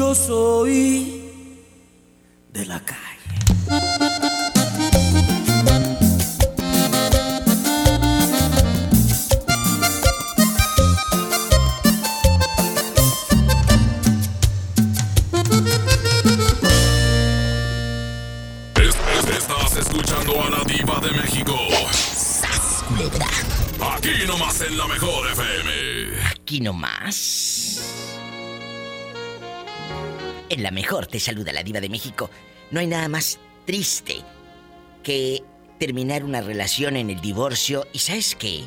Yo soy de la calle. Escuchando a la Diva de México. Aquí nomás en la mejor FM. Aquí nomás. En la mejor te saluda la diva de México. No hay nada más triste que terminar una relación en el divorcio. ¿Y sabes qué?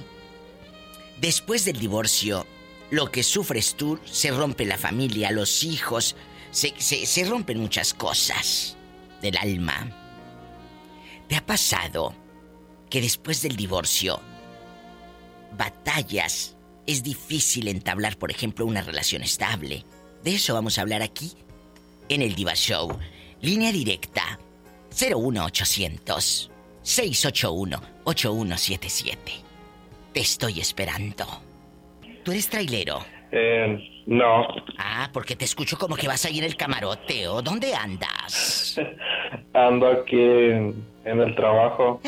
Después del divorcio, lo que sufres tú, se rompe la familia, los hijos, se, se- rompen muchas cosas del alma. ¿Te ha pasado que después del divorcio batallas, es difícil entablar, por ejemplo, una relación estable. De eso vamos a hablar aquí, en el Diva Show. Línea directa, 01800 681 8177. Te estoy esperando. ¿Tú eres trailero? Eh, No. Ah, porque te escucho como que vas a ir el camarote, ¿o dónde andas? Ando aquí en, en el trabajo.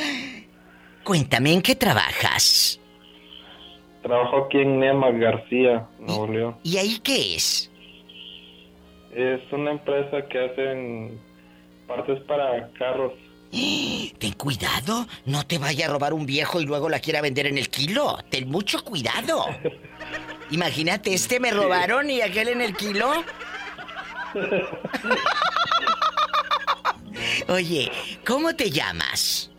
Cuéntame, ¿en qué trabajas? Trabajo aquí en Nema García, Nuevo León. ¿Y ahí qué es? Es una empresa que hacen partes para carros. Ten cuidado, no te vaya a robar un viejo y luego la quiera vender en el kilo. Ten mucho cuidado. Imagínate, este me robaron y aquel en el kilo. Oye, ¿cómo te llamas?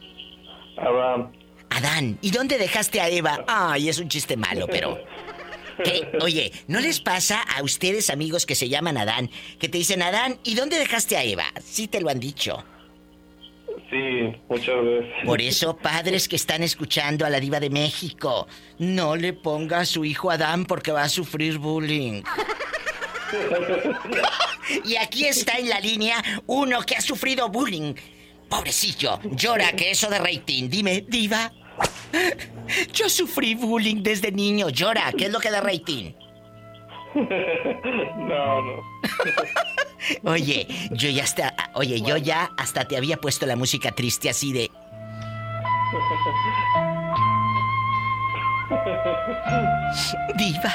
Adán. Adán, ¿y dónde dejaste a Eva? Ay, es un chiste malo, pero... ¿Qué? Oye, ¿no les pasa a ustedes, amigos que se llaman Adán, que te dicen, Adán, ¿y dónde dejaste a Eva? Sí te lo han dicho. Sí, muchas veces. Por eso, padres que están escuchando a la diva de México, no le ponga a su hijo Adán porque va a sufrir bullying. y aquí está en la línea uno que ha sufrido bullying. Pobrecillo, llora que eso de rating. Dime, diva. Yo sufrí bullying desde niño. Llora, ¿qué es lo que da rating? No, no. Oye, yo ya hasta, oye, yo ya hasta te había puesto la música triste así de. Diva,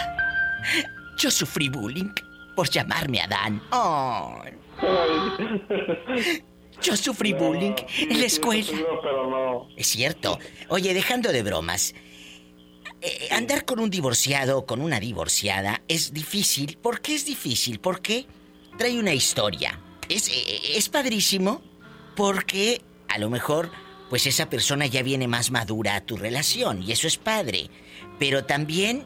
yo sufrí bullying por llamarme Adán. Ay. Yo sufrí bullying en la escuela. No, pero no. Es cierto. Oye, dejando de bromas. eh, andar con un divorciado o con una divorciada es difícil. ¿Por qué es difícil? Porque trae una historia. Es, eh, es padrísimo porque a lo mejor pues esa persona ya viene más madura a tu relación y eso es padre. Pero también,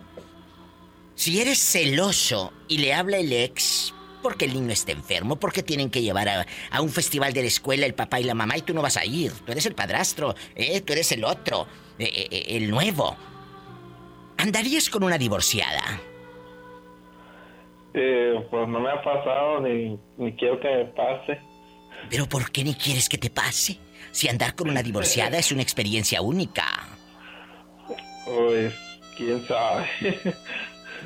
si eres celoso y le habla el ex, porque el niño está enfermo, porque tienen que llevar a, a un festival de la escuela el papá y la mamá y tú no vas a ir. Tú eres el padrastro, ¿eh? tú eres el otro, eh, eh, eh, el nuevo. ¿Andarías con una divorciada? Pues no me ha pasado ni, ni quiero que me pase. ¿Pero por qué ni quieres que te pase? Si andar con una divorciada es una experiencia única. Pues, quién sabe.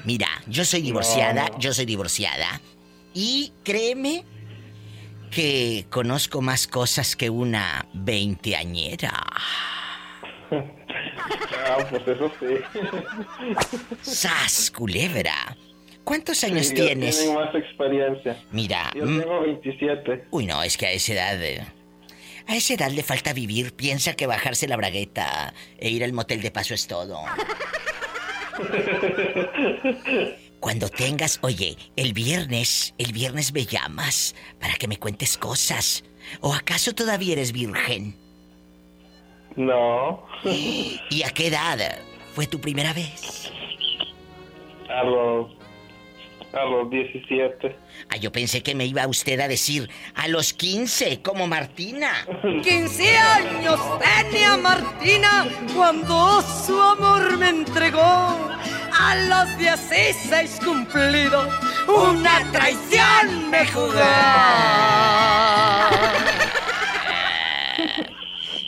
Mira, yo soy divorciada, No. yo soy divorciada. Y créeme que conozco más cosas que una veinteañera. ah, pues eso sí. ¡Sas, culebra! ¿Cuántos años Sí, yo tienes? Tengo más experiencia. Mira, Yo mm, tengo 27. uy no, es que a esa edad... eh, A esa edad le falta vivir. Piensa que bajarse la bragueta e ir al motel de paso es todo. Cuando tengas, oye, el viernes, el viernes me llamas para que me cuentes cosas. ¿O acaso todavía eres virgen? No. ¿Y a qué edad fue tu primera vez? A los. A los 17. Ah, yo pensé que me iba usted a decir a los 15, como Martina. 15 años tenía Martina cuando su amor me entregó. A los 16 cumplidos, una traición me jugó.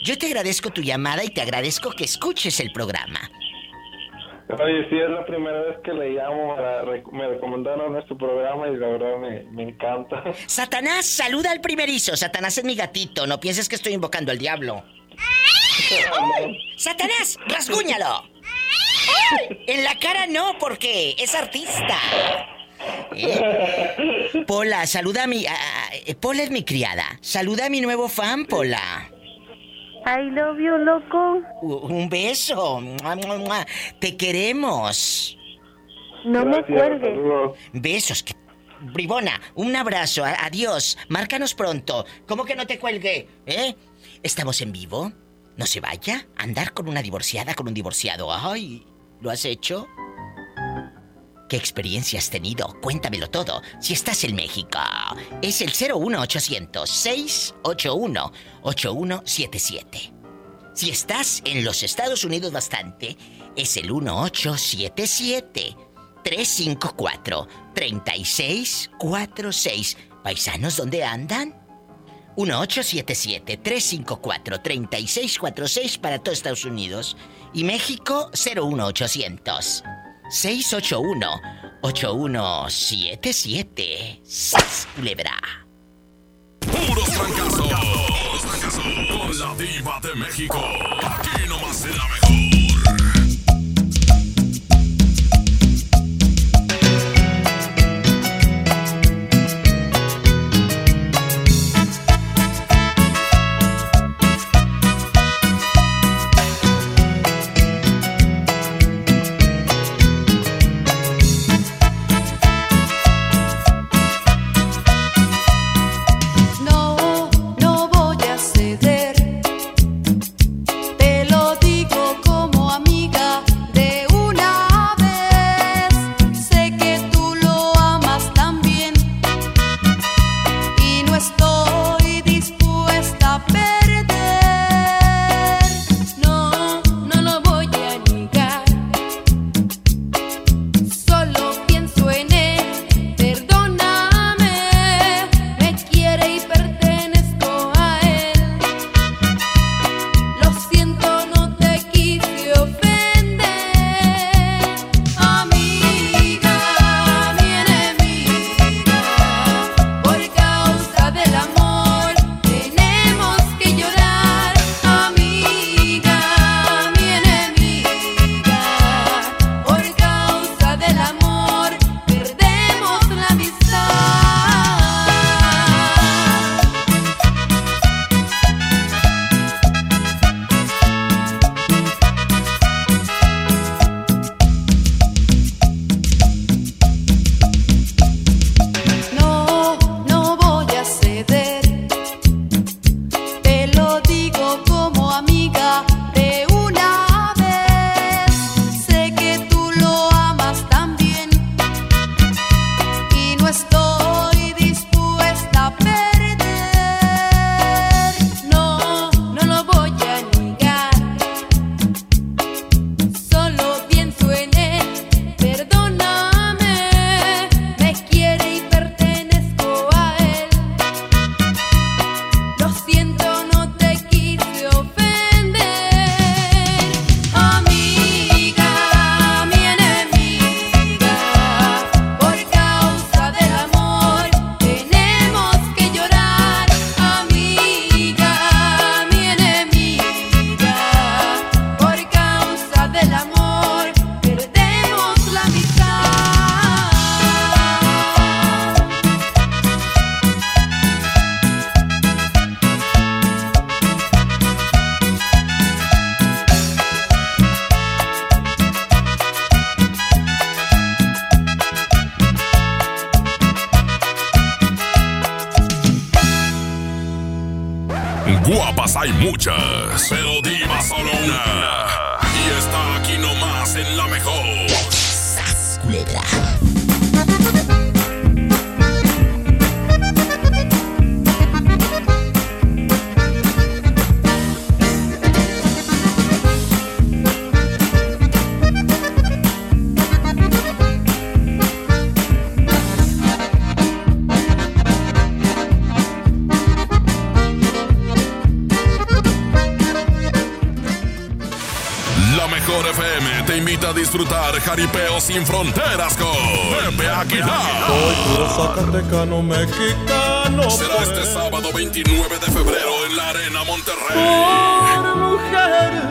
Yo te agradezco tu llamada y te agradezco que escuches el programa. Oye, sí, es la primera vez que le llamo. para me recomendaron este programa y la verdad me, me encanta. Satanás, saluda al primerizo. Satanás es mi gatito. No pienses que estoy invocando al diablo. Satanás, rasguñalo. ¡Ay! En la cara no, porque es artista. ¿Eh? Pola, saluda a mi... a- a- Pola es mi criada. Saluda a mi nuevo fan, Pola. I love you, loco. Un beso. Te queremos. No me cuelgues. saludos. Besos. que- Bribona, un abrazo. Adiós. Márcanos pronto. ¿Cómo que no te cuelgue? ¿Eh? ¿Estamos en vivo? No se vaya. Andar con una divorciada, con un divorciado. Ay, ¿lo has hecho? ¿Qué experiencia has tenido? Cuéntamelo todo. Si estás en México, es el 01800-681-8177. Si estás en los Estados Unidos bastante, es el 1877-354-3646. Paisanos, ¿dónde andan? 1877-354-3646 para todo Estados Unidos. Y México, 01800. 8177. ¡Sas, culebra! Puros fracasos. Con la diva de México. Aquí nomás será mejor. Jaripeo sin fronteras con Pepe Aguilar. Soy puro zacatecano mexicano. Será este sábado 29 de febrero en la Arena Monterrey. Por mujeres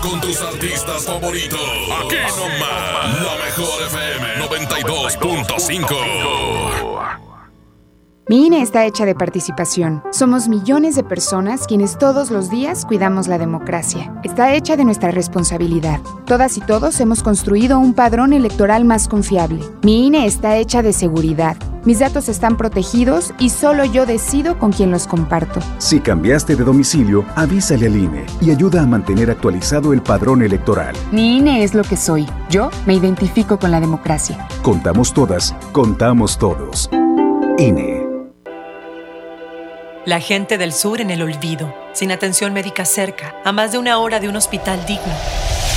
con tus artistas favoritos. Aquí nomás, la mejor FM 92.5. Mi INE está hecha de participación. Somos millones de personas quienes todos los días cuidamos la democracia. Está hecha de nuestra responsabilidad. Todas y todos hemos construido un padrón electoral más confiable. Mi INE está hecha de seguridad. Mis datos están protegidos y solo yo decido con quién los comparto. Si cambiaste de domicilio, avísale al INE y ayuda a mantener actualizado el padrón electoral. Mi INE es lo que soy. Yo me identifico con la democracia. Contamos todas, contamos todos. INE. La gente del sur en el olvido, sin atención médica cerca, a más de una hora de un hospital digno.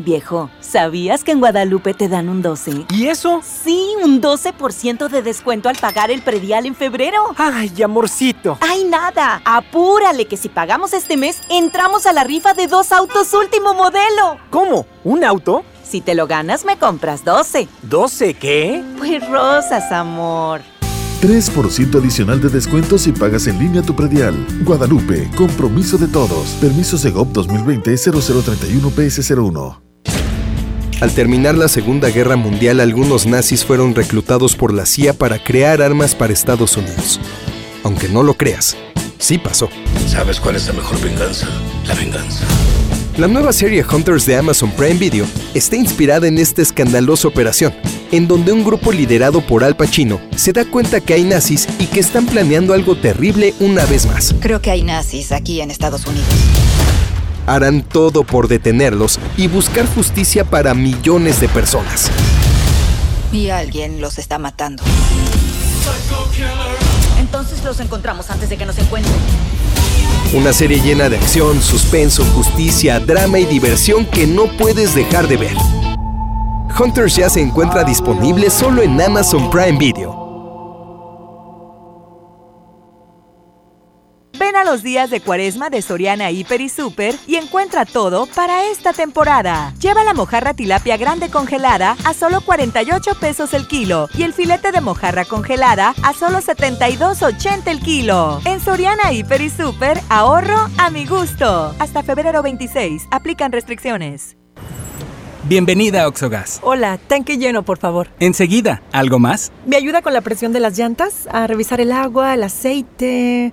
Viejo, ¿sabías que en Guadalupe te dan un 12? ¿Y eso? Sí, un 12% de descuento al pagar el predial en febrero. ¡Ay, amorcito! ¡Ay, nada! Apúrale que si pagamos este mes, entramos a la rifa de dos autos último modelo. ¿Cómo? ¿Un auto? Si te lo ganas, me compras 12. ¿12 qué? Pues rosas, amor. 3% adicional de descuento si pagas en línea tu predial. Guadalupe, compromiso de todos. Permiso Segov 2020-0031-PS01. Al terminar la Segunda Guerra Mundial, algunos nazis fueron reclutados por la CIA para crear armas para Estados Unidos. Aunque no lo creas, sí pasó. ¿Sabes cuál es la mejor venganza? La venganza. La nueva serie Hunters de Amazon Prime Video está inspirada en esta escandalosa operación, en donde un grupo liderado por Al Pacino se da cuenta que hay nazis y que están planeando algo terrible una vez más. Creo que hay nazis aquí en Estados Unidos. Harán todo por detenerlos y buscar justicia para millones de personas. Y alguien los está matando. Entonces los encontramos antes de que nos encuentren. Una serie llena de acción, suspenso, justicia, drama y diversión que no puedes dejar de ver. Hunters ya se encuentra disponible solo en Amazon Prime Video. Ven a los días de cuaresma de Soriana Hiper y Super y encuentra todo para esta temporada. Lleva la mojarra tilapia grande congelada a solo 48 pesos el kilo y el filete de mojarra congelada a solo 72.80 el kilo. En Soriana Hiper y Super, ahorro a mi gusto. Hasta febrero 26, aplican restricciones. Bienvenida a Oxogas. Hola, tanque lleno, por favor. Enseguida, ¿algo más? ¿Me ayuda con la presión de las llantas? A revisar el agua, el aceite.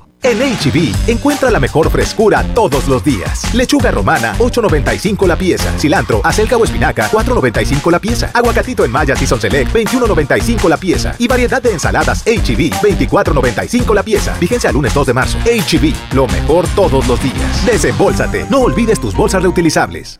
En HB, encuentra la mejor frescura todos los días. Lechuga romana, 8.95 la pieza. Cilantro, acelga o espinaca, 4.95 la pieza. Aguacatito en Maya Season Select, 21.95 la pieza. Y variedad de ensaladas HB, 24.95 la pieza. Fíjense al lunes 2 de marzo. HB, lo mejor todos los días. Desembolsate. No olvides tus bolsas reutilizables.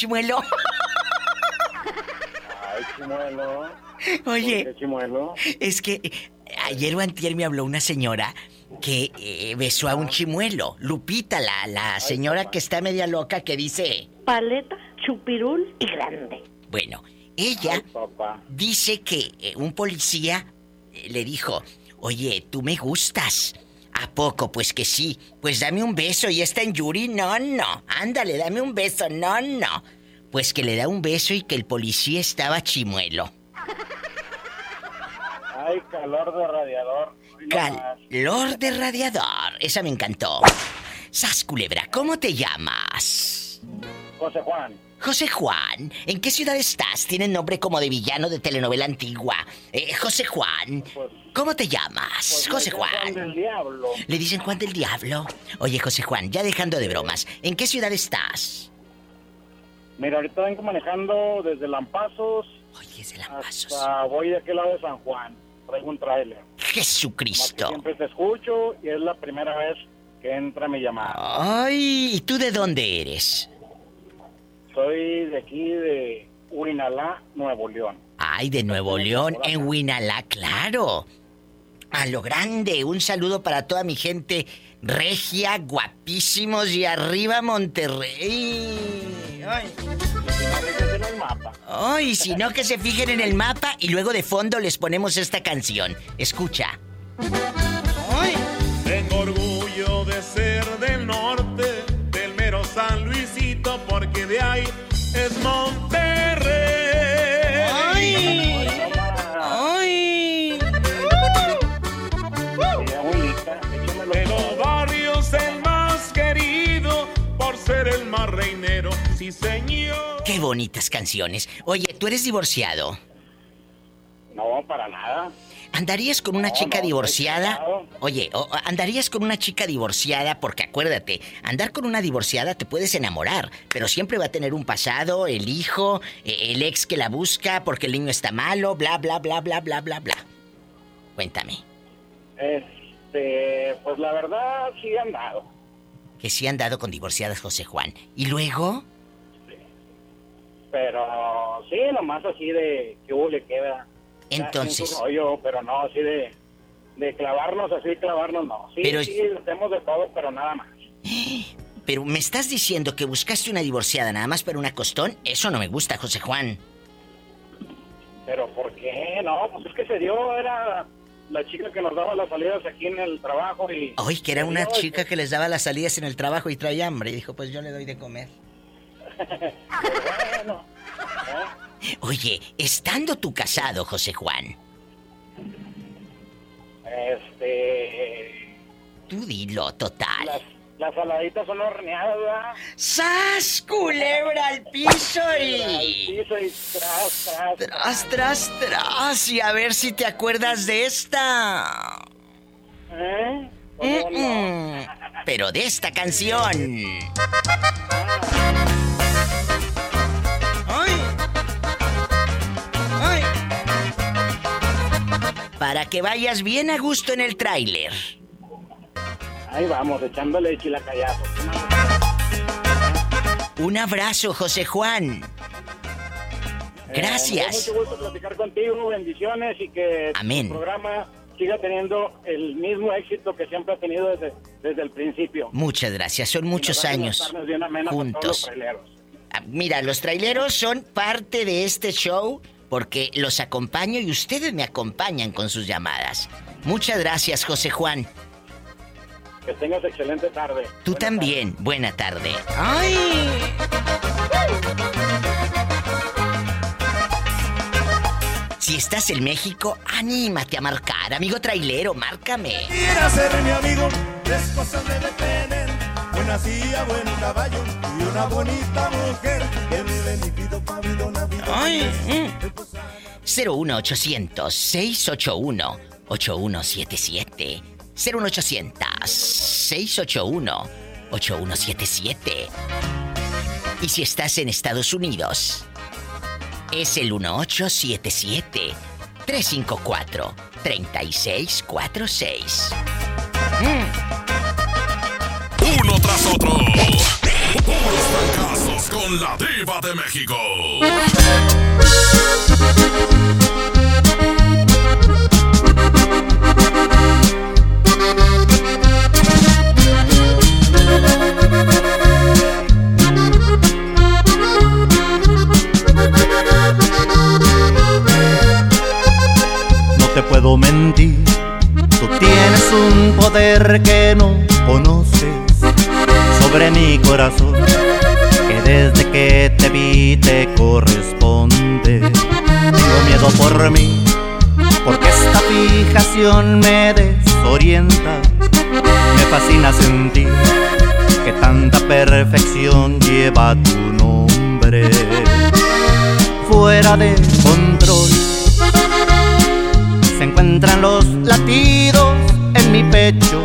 Chimuelo. Ay, chimuelo. Oye. ¿Por qué chimuelo? Es que eh, ayer o antier me habló una señora que eh, besó a un chimuelo. Lupita, la, la señora que está media loca que dice... Paleta, chupirul y grande. Bueno, ella dice que eh, un policía eh, le dijo, oye, tú me gustas. ¿A poco? Pues que sí. Pues dame un beso y está en Yuri. No, no. Ándale, dame un beso. No, no. Pues que le da un beso y que el policía estaba chimuelo. Ay, calor de radiador. Calor de radiador. Esa me encantó. Sas Culebra, ¿cómo te llamas? José Juan. José Juan, ¿en qué ciudad estás? Tiene nombre como de villano de telenovela antigua. Eh, José Juan, ¿cómo te llamas? Pues José Juan. Juan del Diablo. ¿Le dicen Juan del Diablo? Oye, José Juan, ya dejando de bromas, ¿en qué ciudad estás? Mira, ahorita vengo manejando desde Lampazos. Oye, desde Lampazos. Hasta voy de aquel lado de San Juan. Traigo un tráiler. Jesucristo. Siempre te escucho y es la primera vez que entra mi llamada. Ay, ¿y tú de dónde eres? Soy de aquí, de Urinalá, Nuevo León. Ay, de Nuevo León, en Huinalá, claro. A lo grande, un saludo para toda mi gente regia, guapísimos y arriba Monterrey. Ay. Ay, si no que se fijen en el mapa y luego de fondo les ponemos esta canción. Escucha. Ahí es Monterrey. ¡Ay! ¡Ay! De los barrios el más querido, por ser el más reinero, sí señor. Qué bonitas canciones. Oye, ¿tú eres divorciado? No, para nada. ¿Andarías con una No, chica no, divorciada? Oye, ¿andarías con una chica divorciada? Porque acuérdate, andar con una divorciada te puedes enamorar, pero siempre va a tener un pasado, el hijo, eh, el ex que la busca porque el niño está malo, bla, bla, bla, bla, bla, bla, bla. Cuéntame, Este, pues la verdad sí he andado. que sí han dado con divorciadas José Juan. ¿Y luego? Pero sí, nomás así de que hubo le queda. Entonces- Yo, pero no así de, de clavarnos así, clavarnos no. Sí, Pero- sí, hacemos de todo, pero nada más. Pero me estás diciendo que buscaste una divorciada nada más para una costón? Eso no me gusta, José Juan. Pero ¿por qué? No, pues es que se dio, era la chica que nos daba las salidas aquí en el trabajo y... Ay, que era una chica que les daba las salidas en el trabajo y traía hambre. Y dijo, pues yo le doy de comer. bueno, Oye, estando tú casado, José Juan, este... tú dilo, total. Las, las saladitas son horneadas, ¿verdad? ¡Sas, culebra al piso Al y... piso y tras, tras, Tras, tras, tras. Y a ver si te acuerdas de esta. ¿Eh? Mm-mm. Pero de esta canción. Para que vayas bien a gusto en el tráiler. Ahí vamos, echándole chilacayazo. Un abrazo, José Juan. Eh, Gracias. da mucho gusto platicar contigo, bendiciones y que Amén. tu programa siga teniendo el mismo éxito que siempre ha tenido desde, desde el principio. Muchas gracias, son muchos años los juntos. traileros. Ah, Mira, los traileros son parte de este show porque los acompaño y ustedes me acompañan con sus llamadas. Muchas gracias, José Juan. Que tengas excelente tarde. Tú también. Buena tarde. ¡Ay! Si estás en México, anímate a marcar, amigo trailero, márcame. Quiera ser mi amigo, tres cosas debe tener. Buena silla, buen caballo una bonita mujer. Ay, mm. 01800 681 8177 01800 681 8177 Y si estás en Estados Unidos, es el 1877 354 3646. Uno tras otro. Puros fracasos con la diva de México. No te puedo mentir, tú tienes un poder que no conoces sobre mi corazón, que desde que te vi te corresponde. Tengo miedo por mí, porque esta fijación me desorienta. Me fascina sentir que tanta perfección lleva tu nombre. Fuera de control se encuentran los latidos en mi pecho.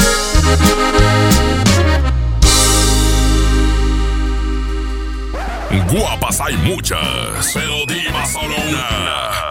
Guapas hay muchas, pero diva solo una.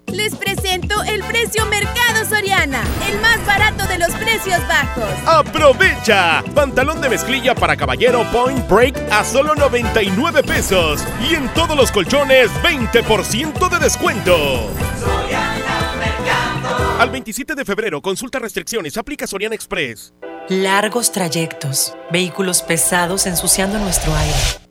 Les presento el precio Mercado Soriana, el más barato de los precios bajos. ¡Aprovecha! Pantalón de mezclilla para caballero Point Break a solo 99 pesos. Y en todos los colchones, 20% de descuento. Al 27 de febrero, consulta restricciones, aplica Soriana Express. Largos trayectos, vehículos pesados ensuciando nuestro aire.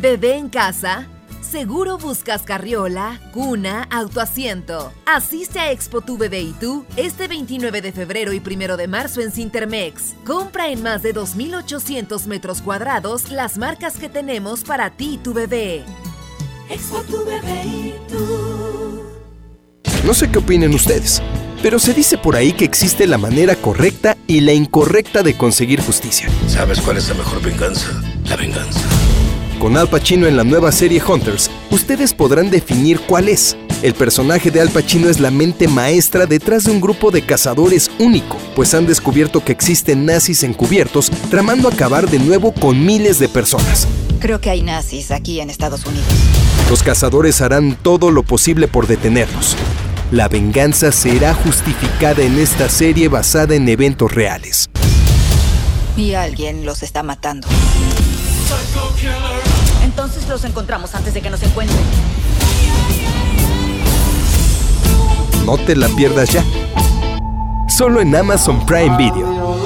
Bebé. En casa Seguro buscas carriola, cuna, autoasiento. Asiste a Expo Tu Bebé y tú este 29 de febrero y 1 de marzo en Cintermex. Compra en más de 2.800 metros cuadrados las marcas que tenemos para ti y tu bebé. Expo Tu Bebé y tú. No sé qué opinen ustedes, pero se dice por ahí que existe la manera correcta y la incorrecta de conseguir justicia. ¿Sabes cuál es la mejor venganza? La venganza. Con Al Pacino en la nueva serie Hunters, ustedes podrán definir cuál es. El personaje de Al Pacino es la mente maestra detrás de un grupo de cazadores único, pues han descubierto que existen nazis encubiertos tramando acabar de nuevo con miles de personas. Creo que hay nazis aquí en Estados Unidos. Los cazadores harán todo lo posible por detenerlos. La venganza será justificada en esta serie basada en eventos reales. Y alguien los está matando. Entonces los encontramos antes de que nos encuentren. No te la pierdas ya. Solo en Amazon Prime Video.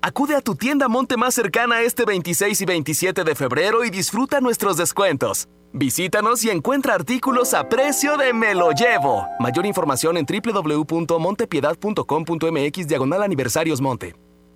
Acude a tu tienda Monte más cercana este 26 y 27 de febrero y disfruta nuestros descuentos. Visítanos y encuentra artículos a precio de Me lo llevo. Mayor información en www.montepiedad.com.mx diagonal aniversarios Monte.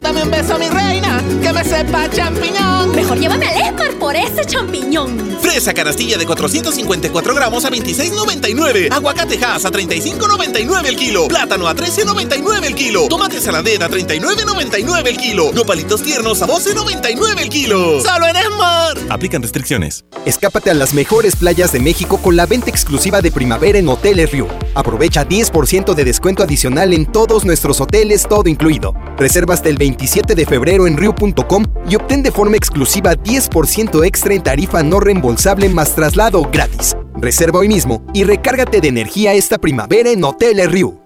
Dame un beso, mi reina, que me sepa champiñón. Mejor llévame al Esmar por ese champiñón. Fresa canastilla de 454 gramos a 26.99. Aguacate Hass a 35.99 el kilo. Plátano a 13.99 el kilo. Tomate saladera a 39.99 el kilo. Nopalitos tiernos a 12.99 el kilo. ¡Solo en Esmar! Aplican restricciones. Escápate a las mejores playas de México con la venta exclusiva de primavera en Hoteles Riu. Aprovecha 10% de descuento adicional en todos nuestros hoteles, todo incluido. Reserva el 27 de febrero en Riu.com y obtén de forma exclusiva 10% extra en tarifa no reembolsable más traslado gratis. Reserva hoy mismo y recárgate de energía esta primavera en Hoteles Riu.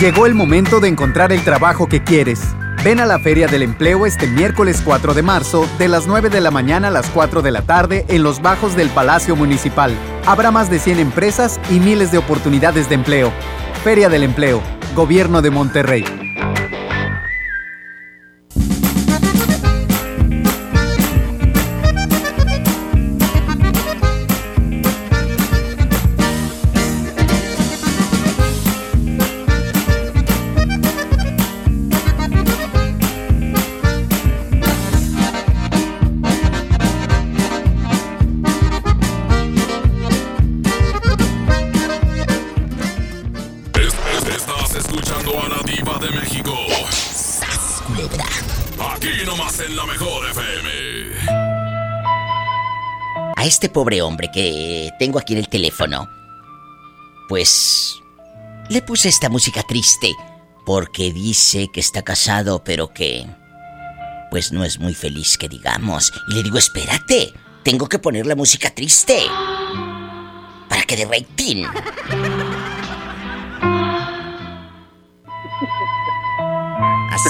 Llegó el momento de encontrar el trabajo que quieres. Ven a la Feria del Empleo este miércoles 4 de marzo, de las 9 de la mañana a las 4 de la tarde, en los bajos del Palacio Municipal. Habrá más de 100 empresas y miles de oportunidades de empleo. Feria del Empleo, Gobierno de Monterrey. Pobre hombre que tengo aquí en el teléfono, pues le puse esta música triste porque dice que está casado, pero que pues no es muy feliz que digamos. Y le digo, espérate, tengo que poner la música triste para que de rating. Así.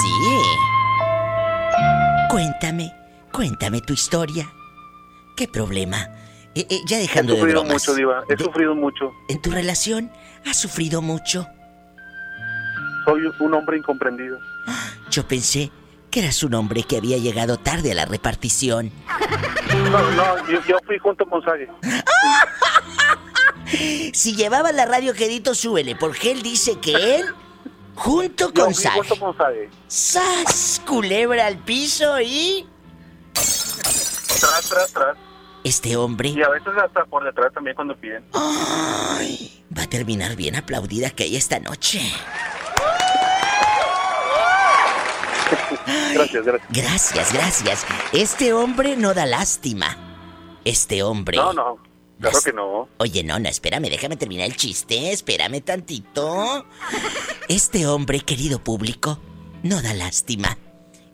Cuéntame, cuéntame tu historia. ¿Qué problema? Eh, eh, ya He dejando de sufrido bromas. mucho, Diva. He De- sufrido mucho. ¿En tu relación has sufrido mucho? Soy un hombre incomprendido. Yo pensé que eras un hombre que había llegado tarde a la repartición. No, no, yo, yo fui junto con Sage. Si llevaba la radio quedito, súbele, porque él dice que él, junto Yo con Sage, junto con Sage. ¡Sas! Culebra al piso y. Tras, tras, tras. Este hombre Y a veces hasta por detrás también cuando piden. Ay, va a terminar bien aplaudida que hay esta noche. Gracias, gracias. Gracias, gracias. Este hombre no da lástima. Este hombre. No, no, claro que no. Oye, no, no, espérame, déjame terminar el chiste, espérame tantito. Este hombre, querido público, no da lástima.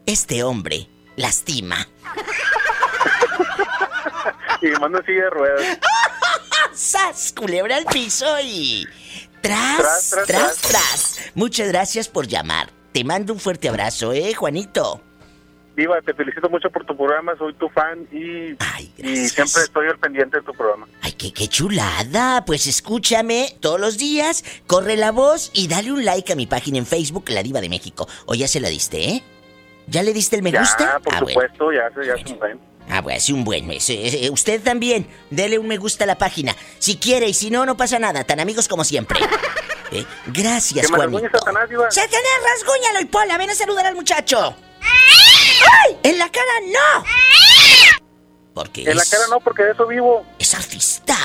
Este hombre lastima. Y mando en silla de ruedas. ¡Sas! Culebra al piso y. Tras, Tras, tras, tras, tras, Muchas gracias por llamar. Te mando un fuerte abrazo, ¿eh, Juanito? Diva, te felicito mucho por tu programa, soy tu fan y, y siempre estoy al pendiente de tu programa. ¡Ay, qué, qué chulada! Pues escúchame todos los días, corre la voz y dale un like a mi página en Facebook, La Diva de México. O ya se la diste, ¿eh? ¿Ya le diste el me ya, gusta? por ah, bueno. supuesto, ya, se- ya se ven. Ah, bueno, sí, un buen mes. Eh, eh, usted también, dele un me gusta a la página. Si quiere, y si no, no pasa nada. Tan amigos como siempre. Eh, Gracias, Que me Juanito. rasguñe Satanás, Diva. ¡Satanás, rasguñalo y Pola! ¡Ven a saludar al muchacho! ¡Ay! ¡En la cara no! Porque En la cara no, porque de eso vivo. es artista.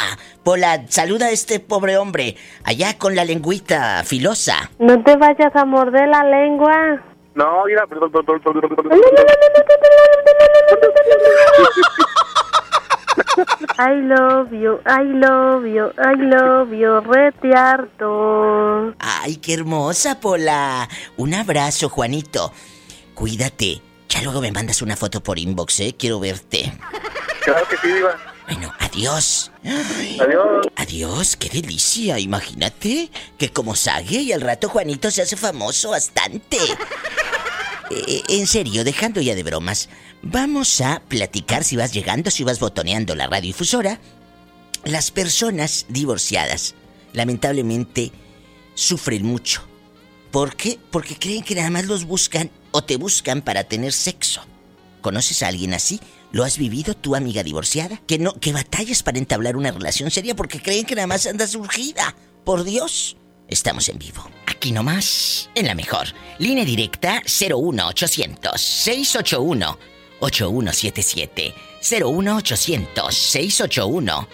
Pola, saluda a este pobre hombre. Allá con la lengüita filosa. No te vayas a morder la lengua. No, mira. I love you, I love you, I love you, rete harto. ¡Ay, qué hermosa, Pola! Un abrazo, Juanito. Cuídate. Ya luego me mandas una foto por inbox, ¿eh? Quiero verte. Claro que sí, Diva. Bueno, adiós. Adiós. Adiós, qué delicia. Imagínate que como Sague y al rato Juanito se hace famoso bastante. Eh, en serio, dejando ya de bromas, vamos a platicar si vas llegando, si vas botoneando la radiodifusora. Las personas divorciadas, lamentablemente, sufren mucho. ¿Por qué? Porque creen que nada más los buscan o te buscan para tener sexo. ¿Conoces a alguien así? ¿Lo has vivido, tu amiga divorciada? Que no, que batallas para entablar una relación seria porque creen que nada más andas urgida. Por Dios. Estamos en vivo. Aquí nomás, en la mejor. Línea directa 01800 681 8177. 01800 681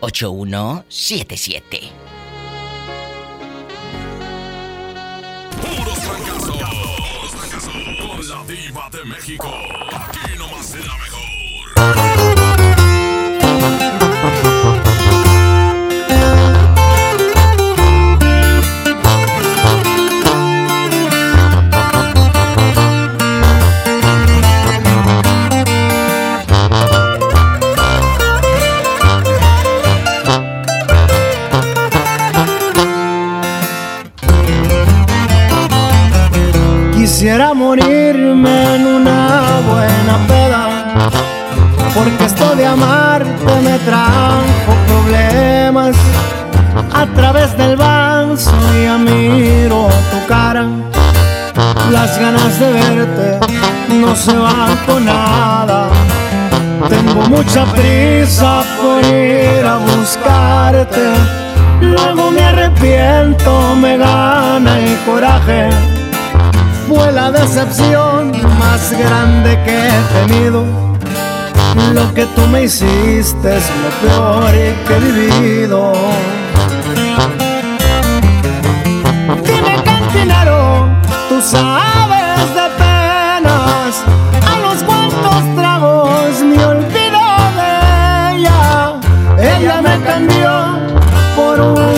8177. Puros fracasos. Puros fracasos. Con la diva de México. Aquí las ganas de verte no se van con nada. Tengo mucha prisa por ir a buscarte, luego me arrepiento, me gana el coraje fue la decepción más grande que he tenido. Lo que tú me hiciste es lo peor que he vivido. Dime cantinero, tú sabes de penas. A los cuantos tragos me olvido de ella. Ella me cambió por unas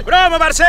Barcel! ¡Promo Barcel!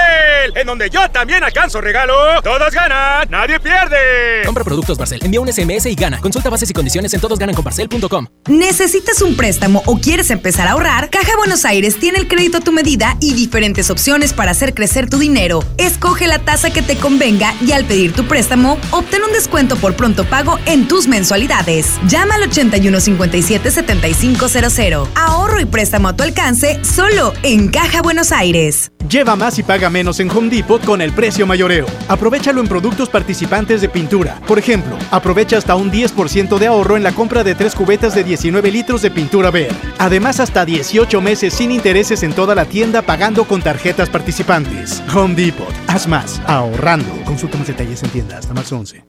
En donde yo también alcanzo regalo. Todos ganan, nadie pierde. Compra productos Barcel, envía un SMS y gana. Consulta bases y condiciones en todosgananconbarcel.com. ¿Necesitas un préstamo o quieres empezar a ahorrar? Caja Buenos Aires tiene el crédito a tu medida y diferentes opciones para hacer crecer tu dinero. Escoge la tasa que te convenga y al pedir tu préstamo, obtén un descuento por pronto pago en tus mensualidades. Llama al 8157-7500. Ahorro y préstamo a tu alcance solo en Caja Buenos Aires. Lleva más y paga menos en Home Depot con el precio mayoreo. Aprovechalo en productos participantes de pintura. Por ejemplo, aprovecha hasta un 10% de ahorro en la compra de tres cubetas de 19 litros de pintura Ver. Además, hasta 18 meses sin intereses en toda la tienda pagando con tarjetas participantes. Home Depot. Haz más. Ahorrando. Consulta más detalles en tienda hasta marzo 11.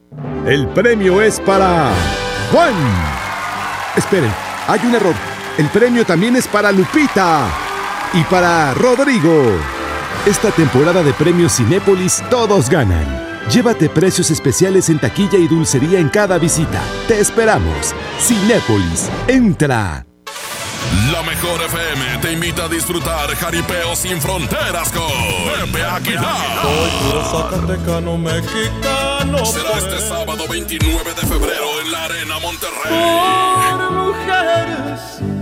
El premio es para Juan. Esperen, hay un error. El premio también es para Lupita y para Rodrigo. Esta temporada de premios Cinépolis todos ganan. Llévate precios especiales en taquilla y dulcería en cada visita. Te esperamos. Cinépolis, entra. La mejor FM te invita a disfrutar Jaripeo sin fronteras con Pepe Aguilar. Zacatecano mexicano. Será este sábado 29 de febrero en la Arena Monterrey. Por mujeres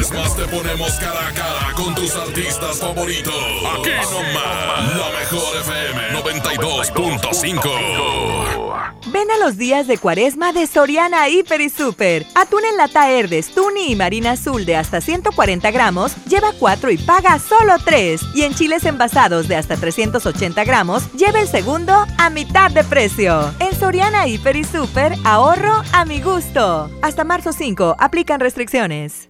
Vez más te ponemos cara a cara con tus artistas favoritos. Aquí nomás, la mejor FM 92.5. Ven a los días de cuaresma de Soriana Hiper y Super. Atún en lata Herdes, Tuni y Marina Azul de hasta 140 gramos, lleva 4 y paga solo 3. Y en chiles envasados de hasta 380 gramos, lleva el segundo a mitad de precio. En Soriana Hiper y Super, ahorro a mi gusto. Hasta marzo 5, aplican restricciones.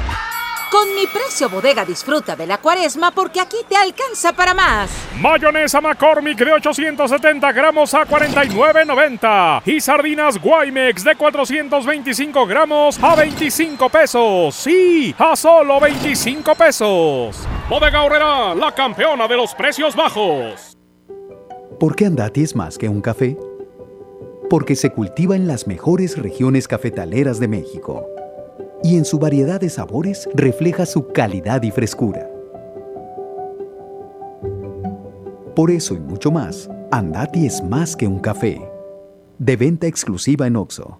Con mi precio bodega disfruta de la cuaresma porque aquí te alcanza para más. Mayonesa McCormick de 870 gramos a 49.90 y sardinas Guaymex de 425 gramos a 25 pesos. Sí, a solo 25 pesos. Bodega Horrera, la campeona de los precios bajos. ¿Por qué Andati es más que un café? Porque se cultiva en las mejores regiones cafetaleras de México y en su variedad de sabores refleja su calidad y frescura. Por eso y mucho más, Andati es más que un café. De venta exclusiva en Oxo.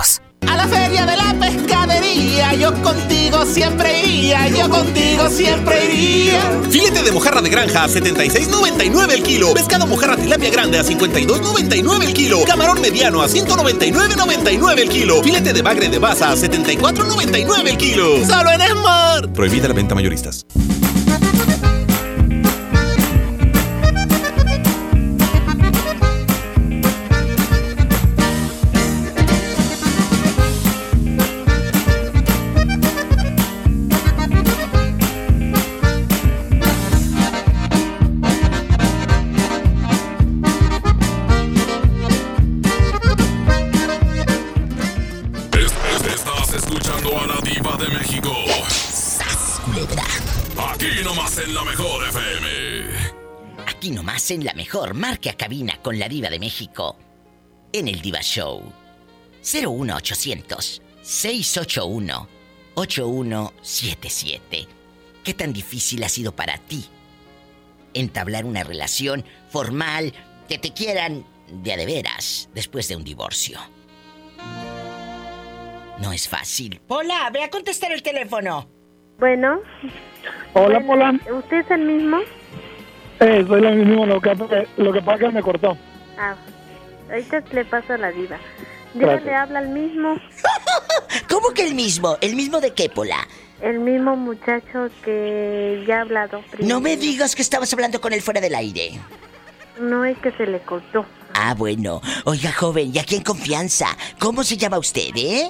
A la feria de la pescadería, yo contigo siempre iría, yo contigo siempre iría. Filete de mojarra de granja a 76.99 el kilo. Pescado mojarra tilapia grande a 52.99 el kilo. Camarón mediano a 199.99 el kilo. Filete de bagre de baza a 74.99 el kilo. Solo en Smart. Prohibida la venta mayoristas. En la mejor. Marque a cabina con la diva de México. En el Diva Show. 01800 681 8177. ¿Qué tan difícil ha sido para ti entablar una relación formal que te quieran de a de veras después de un divorcio? No es fácil. Pola, ve a contestar el teléfono. Bueno. Hola, Pola. ¿Usted es el mismo? Eh, soy lo mismo, lo que, lo que pasa es que me cortó. Ah, ahorita le paso a la diva. Diva le habla al mismo. ¿Cómo que el mismo? ¿El mismo de qué, Pola? El mismo muchacho que ya ha hablado primero. No me digas que estabas hablando con él fuera del aire. No es que se le cortó. Ah, bueno. Oiga, joven, y aquí en confianza. ¿Cómo se llama usted, eh?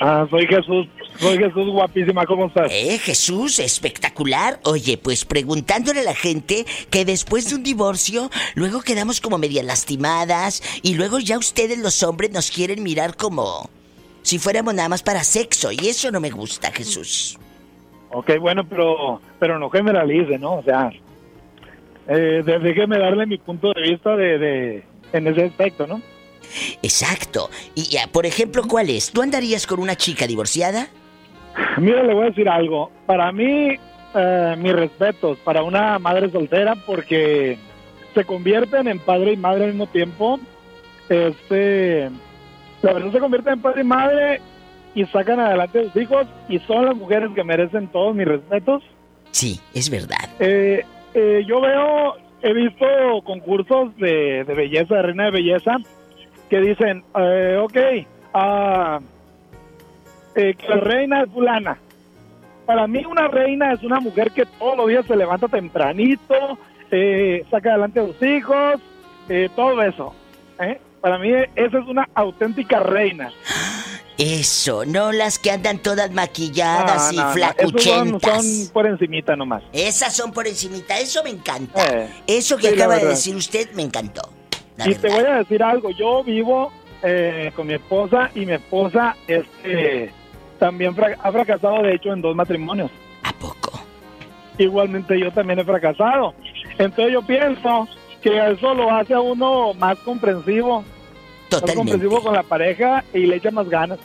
Ah, soy Jesús. Soy Jesús, guapísima, ¿cómo estás? Eh, Jesús, espectacular. Oye, pues preguntándole a la gente que después de un divorcio, luego quedamos como medias lastimadas y luego ya ustedes los hombres nos quieren mirar como si fuéramos nada más para sexo y eso no me gusta, Jesús. Ok, bueno, pero, pero no generalice, ¿no? O sea, eh, déjeme darle mi punto de vista de, de, en ese aspecto, ¿no? Exacto. Y, ah, por ejemplo, ¿cuál es? ¿Tú andarías con una chica divorciada? Mira, le voy a decir algo. Para mí, eh, mis respetos para una madre soltera porque se convierten en padre y madre al mismo tiempo. Este, la verdad se convierten en padre y madre y sacan adelante a sus hijos y son las mujeres que merecen todos mis respetos. Sí, es verdad. Eh, eh, yo veo, he visto concursos de, de belleza, de reina de belleza, que dicen, ok, ah, eh, que la reina es fulana. Para mí una reina es una mujer que todos los días se levanta tempranito, eh, saca adelante a sus hijos, eh, todo eso. ¿eh? Para mí esa es una auténtica reina. Eso, no las que andan todas maquilladas y no, no, flacuchentas. Son, son por encimita nomás. Esas son por encimita, eso me encanta. Eh, Eso que sí, acaba de decir usted me encantó. La y te voy a decir algo, yo vivo eh, con mi esposa y mi esposa este, también fra- ha fracasado de hecho en dos matrimonios. ¿A poco? Igualmente yo también he fracasado. Entonces yo pienso que eso lo hace a uno más comprensivo. Más Totalmente. comprensivo con la pareja y le echa más ganas.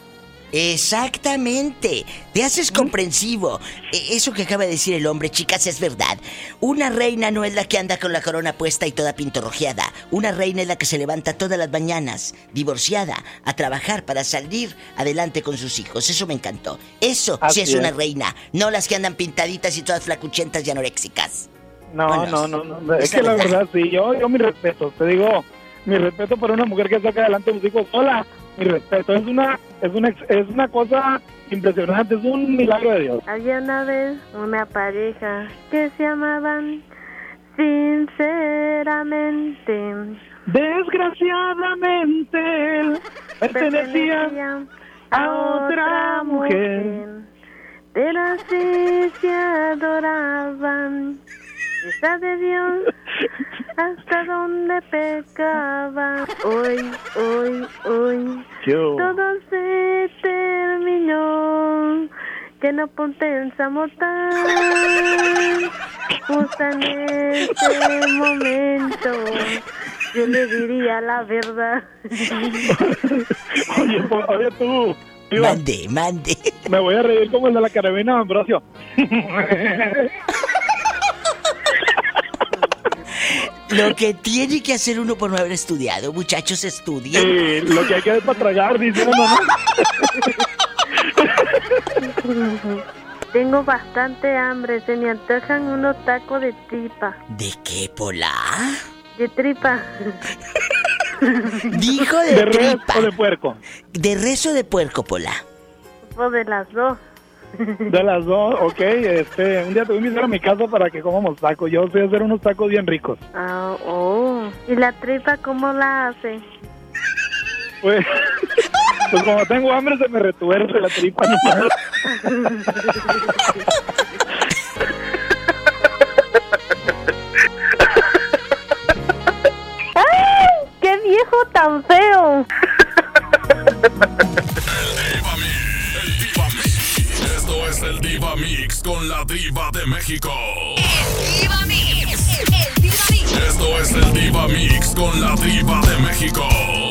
Exactamente. Te haces comprensivo. E- Eso que acaba de decir el hombre, chicas, es verdad. Una reina no es la que anda con la corona puesta y toda pintorrojeada. Una reina es la que se levanta todas las mañanas, divorciada, a trabajar para salir adelante con sus hijos. Eso me encantó. Eso Así sí es una reina. No las que andan pintaditas y todas flacuchentas y anoréxicas. No, Vámonos. no, no, no. Es que la verdad. verdad sí, yo, yo mi respeto. Te digo, mi respeto para una mujer que saca adelante a sus hijos sola. Mi respeto. Es una, es una, es una cosa impresionante. Es un milagro de Dios. Había una vez una pareja que se amaban sinceramente. Desgraciadamente él pertenecía a otra mujer. Pero así se adoraban. Y sabe Dios hasta dónde pecaba. Hoy, hoy, hoy. Yo. Todo se terminó. Que no pensamos tan. Justo en este momento. Yo le diría la verdad. Oye, oye tú. Diva, Mande, mande. Me voy a reír como el de la carabina Ambrosio. Lo que tiene que hacer uno por no haber estudiado, muchachos, estudien. Eh, lo que hay que hacer para tragar, dice uno, ¿no? Tengo bastante hambre. Se me antojan unos tacos de tripa. ¿De qué, Pola? De tripa. Dijo de, ¿De res tripa. o de puerco? ¿De res o de puerco, Pola? O de las dos. De las dos, ok. Este, un día te voy a invitar a mi casa para que comamos tacos. Yo sé hacer unos tacos bien ricos. Ah, oh. ¿Y la tripa cómo la hace? Pues, pues como tengo hambre se me retuerce la tripa. no. ¡Ay! ¡Qué viejo tan feo! Es el Diva Mix con la Diva de. México. El Diva Mix. El Diva Mix. Esto es el Diva Mix con la Diva de México.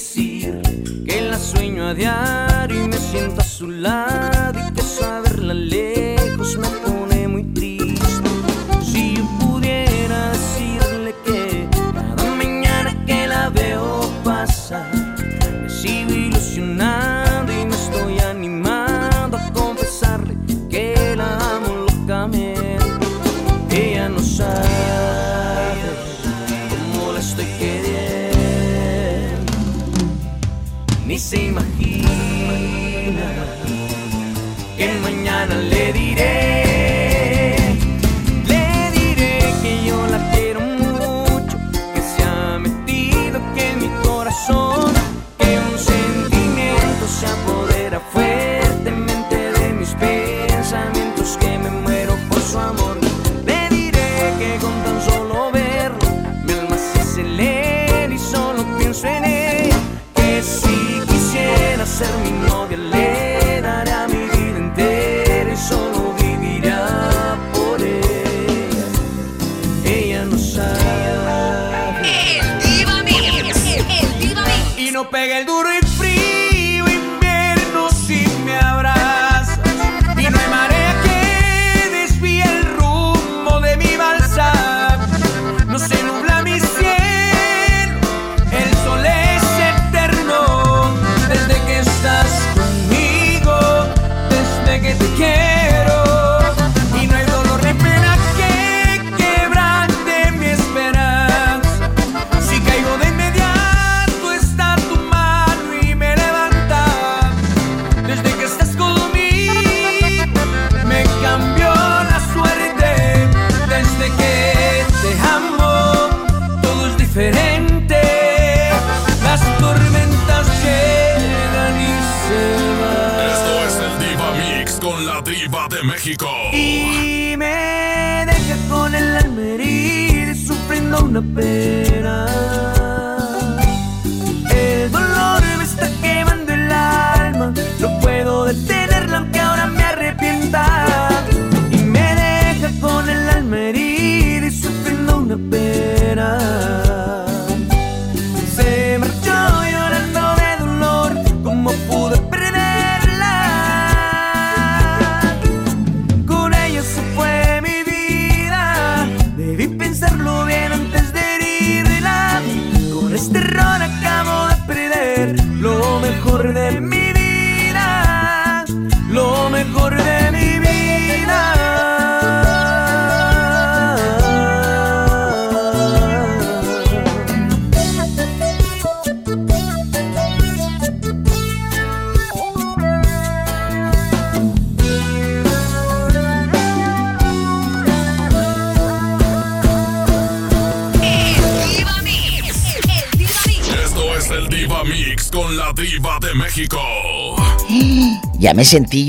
Que la sueño a diario y me siento a su lado y que saberla lejos me pone muy triste. Si yo pudiera decirle que cada mañana que la veo pasar ni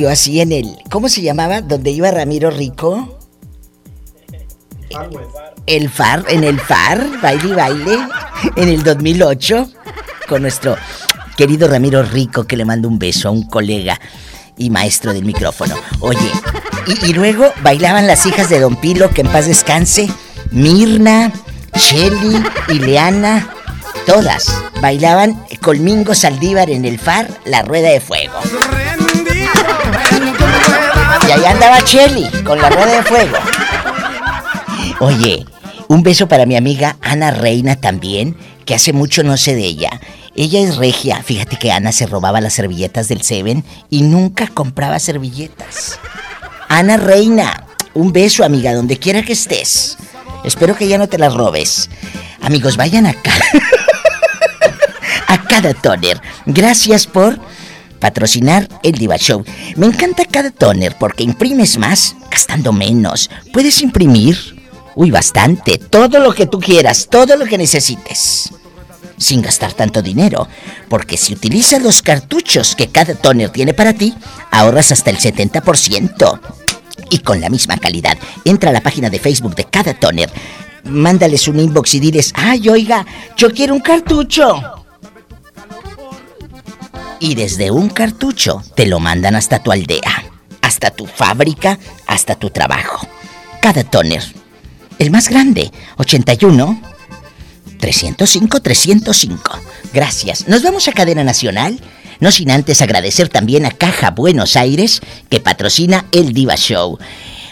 así en el. ¿Cómo se llamaba? Donde iba Ramiro Rico. El FAR, en el FAR, baile y baile, en el 2008, con nuestro querido Ramiro Rico, que le mando un beso a un colega y maestro del micrófono. Oye, y, y luego bailaban las hijas de Don Pilo, que en paz descanse, Mirna, Shelly, Ileana, todas bailaban Colmingo Saldívar en el FAR, la rueda de fuego. Y ahí andaba Shelly con la rueda de fuego. Oye, un beso para mi amiga Ana Reina también, que hace mucho no sé de ella. Ella es regia. Fíjate que Ana se robaba las servilletas del Seven y nunca compraba servilletas. Ana Reina, un beso, amiga, donde quiera que estés. Espero que ya no te las robes. Amigos, vayan acá. a cada toner. Gracias por patrocinar el Diva Show. Me encanta cada toner porque imprimes más gastando menos. Puedes imprimir, uy, bastante, todo lo que tú quieras, todo lo que necesites. Sin gastar tanto dinero, porque si utilizas los cartuchos que cada toner tiene para ti, ahorras hasta el 70% y con la misma calidad. Entra a la página de Facebook de cada toner, mándales un inbox y diles, ay, oiga, yo quiero un cartucho. Y desde un cartucho te lo mandan hasta tu aldea, hasta tu fábrica, hasta tu trabajo. Cada toner. El más grande, 81 305 305. Gracias. Nos vamos a cadena nacional. No sin antes agradecer también a Caja Buenos Aires que patrocina el Diva Show.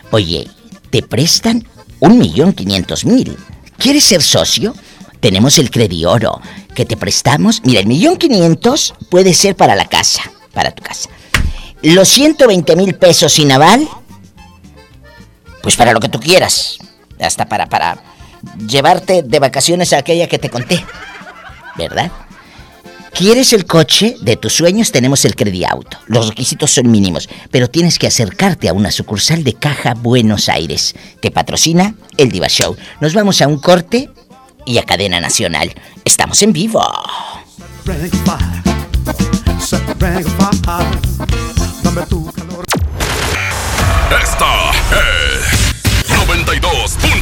Oye, te prestan un millón quinientos mil. ¿Quieres ser socio? Tenemos el Credioro que te prestamos. Mira, el millón quinientos puede ser para la casa, para tu casa. Los 120 mil pesos sin aval, pues para lo que tú quieras. Hasta para, para llevarte de vacaciones a aquella que te conté. ¿Verdad? ¿Quieres el coche de tus sueños? Tenemos el Auto. Los requisitos son mínimos, pero tienes que acercarte a una sucursal de Caja Buenos Aires, que patrocina el Diva Show. Nos vamos a un corte y a cadena nacional. Estamos en vivo. Esta es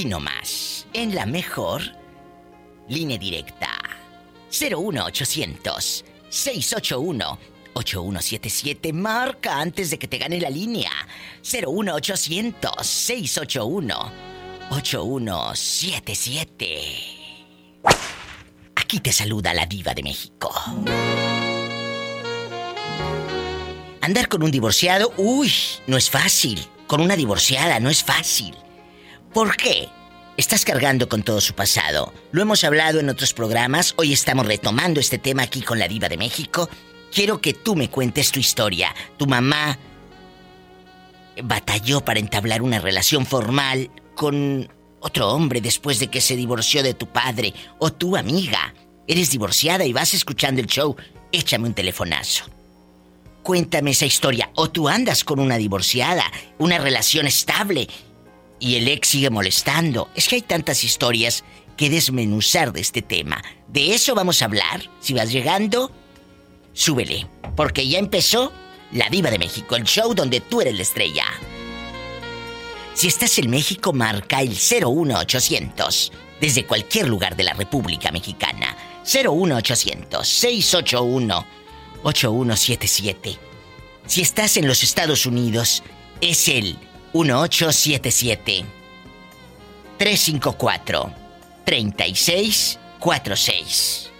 Aquí nomás, en la mejor línea directa. 01800 681 8177 marca antes de que te gane la línea. 01800 681 8177. Aquí te saluda la diva de México. Andar con un divorciado, uy, no es fácil. Con una divorciada no es fácil. ¿Por qué? Estás cargando con todo su pasado. Lo hemos hablado en otros programas. Hoy estamos retomando este tema aquí con la diva de México. Quiero que tú me cuentes tu historia. Tu mamá batalló para entablar una relación formal con otro hombre después de que se divorció de tu padre o tu amiga. Eres divorciada y vas escuchando el show. Échame un telefonazo. Cuéntame esa historia. O tú andas con una divorciada, una relación estable y el ex sigue molestando. Es que hay tantas historias que desmenuzar de este tema. De eso vamos a hablar. Si vas llegando, súbele. Porque ya empezó La Diva de México, el show donde tú eres la estrella. Si estás en México, marca el 01800 desde cualquier lugar de la República Mexicana. 01800 681 8177. Si estás en los Estados Unidos, es el 1877 354 3646.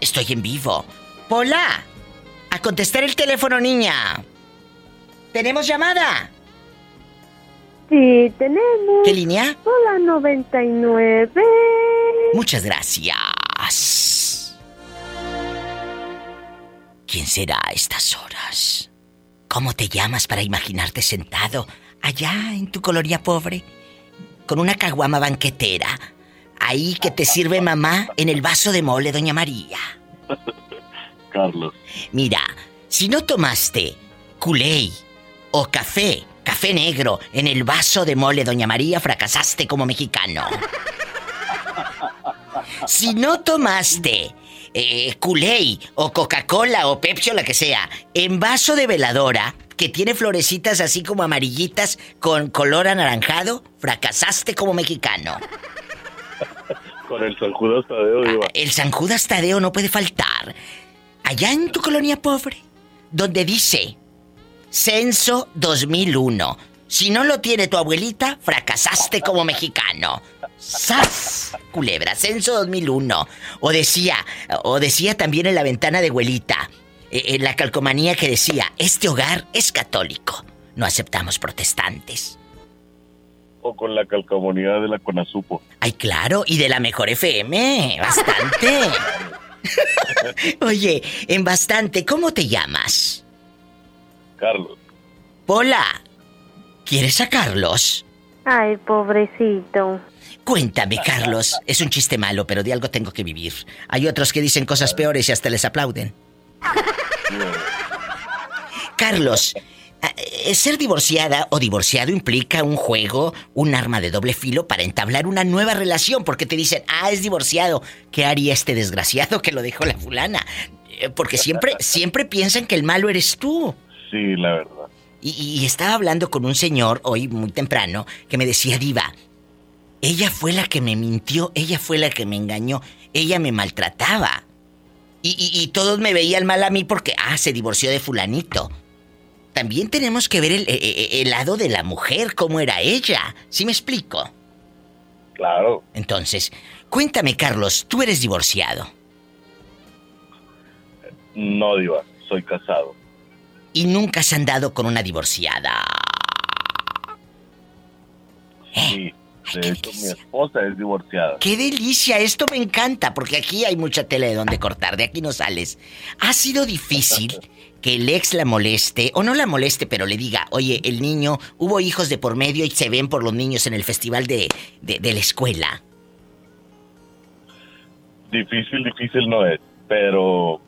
Estoy en vivo. Hola. A contestar el teléfono, niña. ¿Tenemos llamada? Sí, tenemos. ¿Qué línea? Hola 99. Muchas gracias. ¿Quién será a estas horas? ¿Cómo te llamas para imaginarte sentado allá en tu colonia pobre? Con una caguama banquetera. Ahí que te sirve mamá en el vaso de mole, doña María. Carlos. Mira, si no tomaste culé o café, café negro en el vaso de mole, doña María, fracasaste como mexicano. Si no tomaste eh, Kool-Aid o Coca-Cola o Pepsi o la que sea en vaso de veladora que tiene florecitas así como amarillitas con color anaranjado, fracasaste como mexicano. Con el San Judas Tadeo, Diva. El San Judas Tadeo no puede faltar. Allá en tu colonia pobre, donde dice Censo 2001. Si no lo tiene tu abuelita, fracasaste como mexicano. ¡Sas! Culebra, Censo 2001. O decía, o decía también en la ventana de abuelita, eh, en la calcomanía que decía, este hogar es católico. No aceptamos protestantes. O con la calcamonía de la Conasupo. Ay, claro, y de la mejor FM, bastante. Oye, en bastante, ¿cómo te llamas? Carlos. Pola, ¿quieres a Carlos? Ay, pobrecito. Cuéntame, Carlos. Es un chiste malo, pero de algo tengo que vivir. Hay otros que dicen cosas peores y hasta les aplauden. Carlos, eh, ser divorciada o divorciado implica un juego, un arma de doble filo para entablar una nueva relación, porque te dicen, ah, es divorciado. ¿Qué haría este desgraciado que lo dejó la fulana? Eh, Porque siempre, siempre piensan que el malo eres tú. Sí, la verdad. Y, y estaba hablando con un señor hoy muy temprano que me decía, Diva, ella fue la que me mintió, ella fue la que me engañó, ella me maltrataba. Y, y- y todos me veían mal a mí porque, ah, se divorció de fulanito. También tenemos que ver el, eh, eh, el lado de la mujer, cómo era ella. ¿Sí me explico? Claro. Entonces, cuéntame, Carlos, tú eres divorciado No, Diva. Soy casado. y nunca has andado con una divorciada. Sí. De hecho, mi esposa es divorciada. ¡Qué delicia! Esto me encanta, porque aquí hay mucha tela de donde cortar, de aquí no sales. ¿Ha sido difícil que el ex la moleste, o no la moleste, pero le diga, oye, el niño, hubo hijos de por medio y se ven por los niños en el festival de, de, de la escuela? Difícil, difícil no es. Pero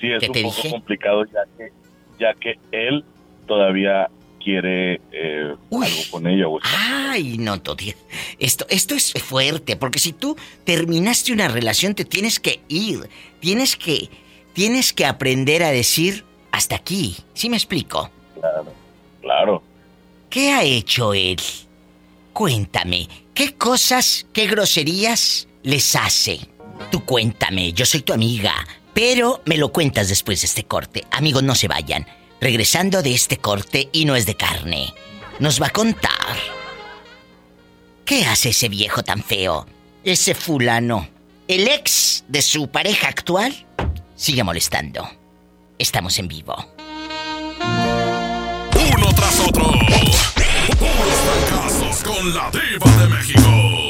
sí es ¿Qué un poco dije? complicado ya que, ya que él todavía quiere eh, algo con ella. o Ay, no, Toti. Esto, esto es fuerte, porque si tú terminaste una relación, te tienes que ir. Tienes que, tienes que aprender a decir hasta aquí. ¿Sí me explico? Claro, claro. ¿Qué ha hecho él? Cuéntame, ¿qué cosas, qué groserías les hace? Tú cuéntame, yo soy tu amiga, pero me lo cuentas después de este corte. Amigos, no se vayan. Regresando de este corte y no es de carne, nos va a contar. ¿Qué hace ese viejo tan feo? Ese fulano. El ex de su pareja actual sigue molestando. Estamos en vivo. Uno tras otro. Puros fracasos con la diva de México.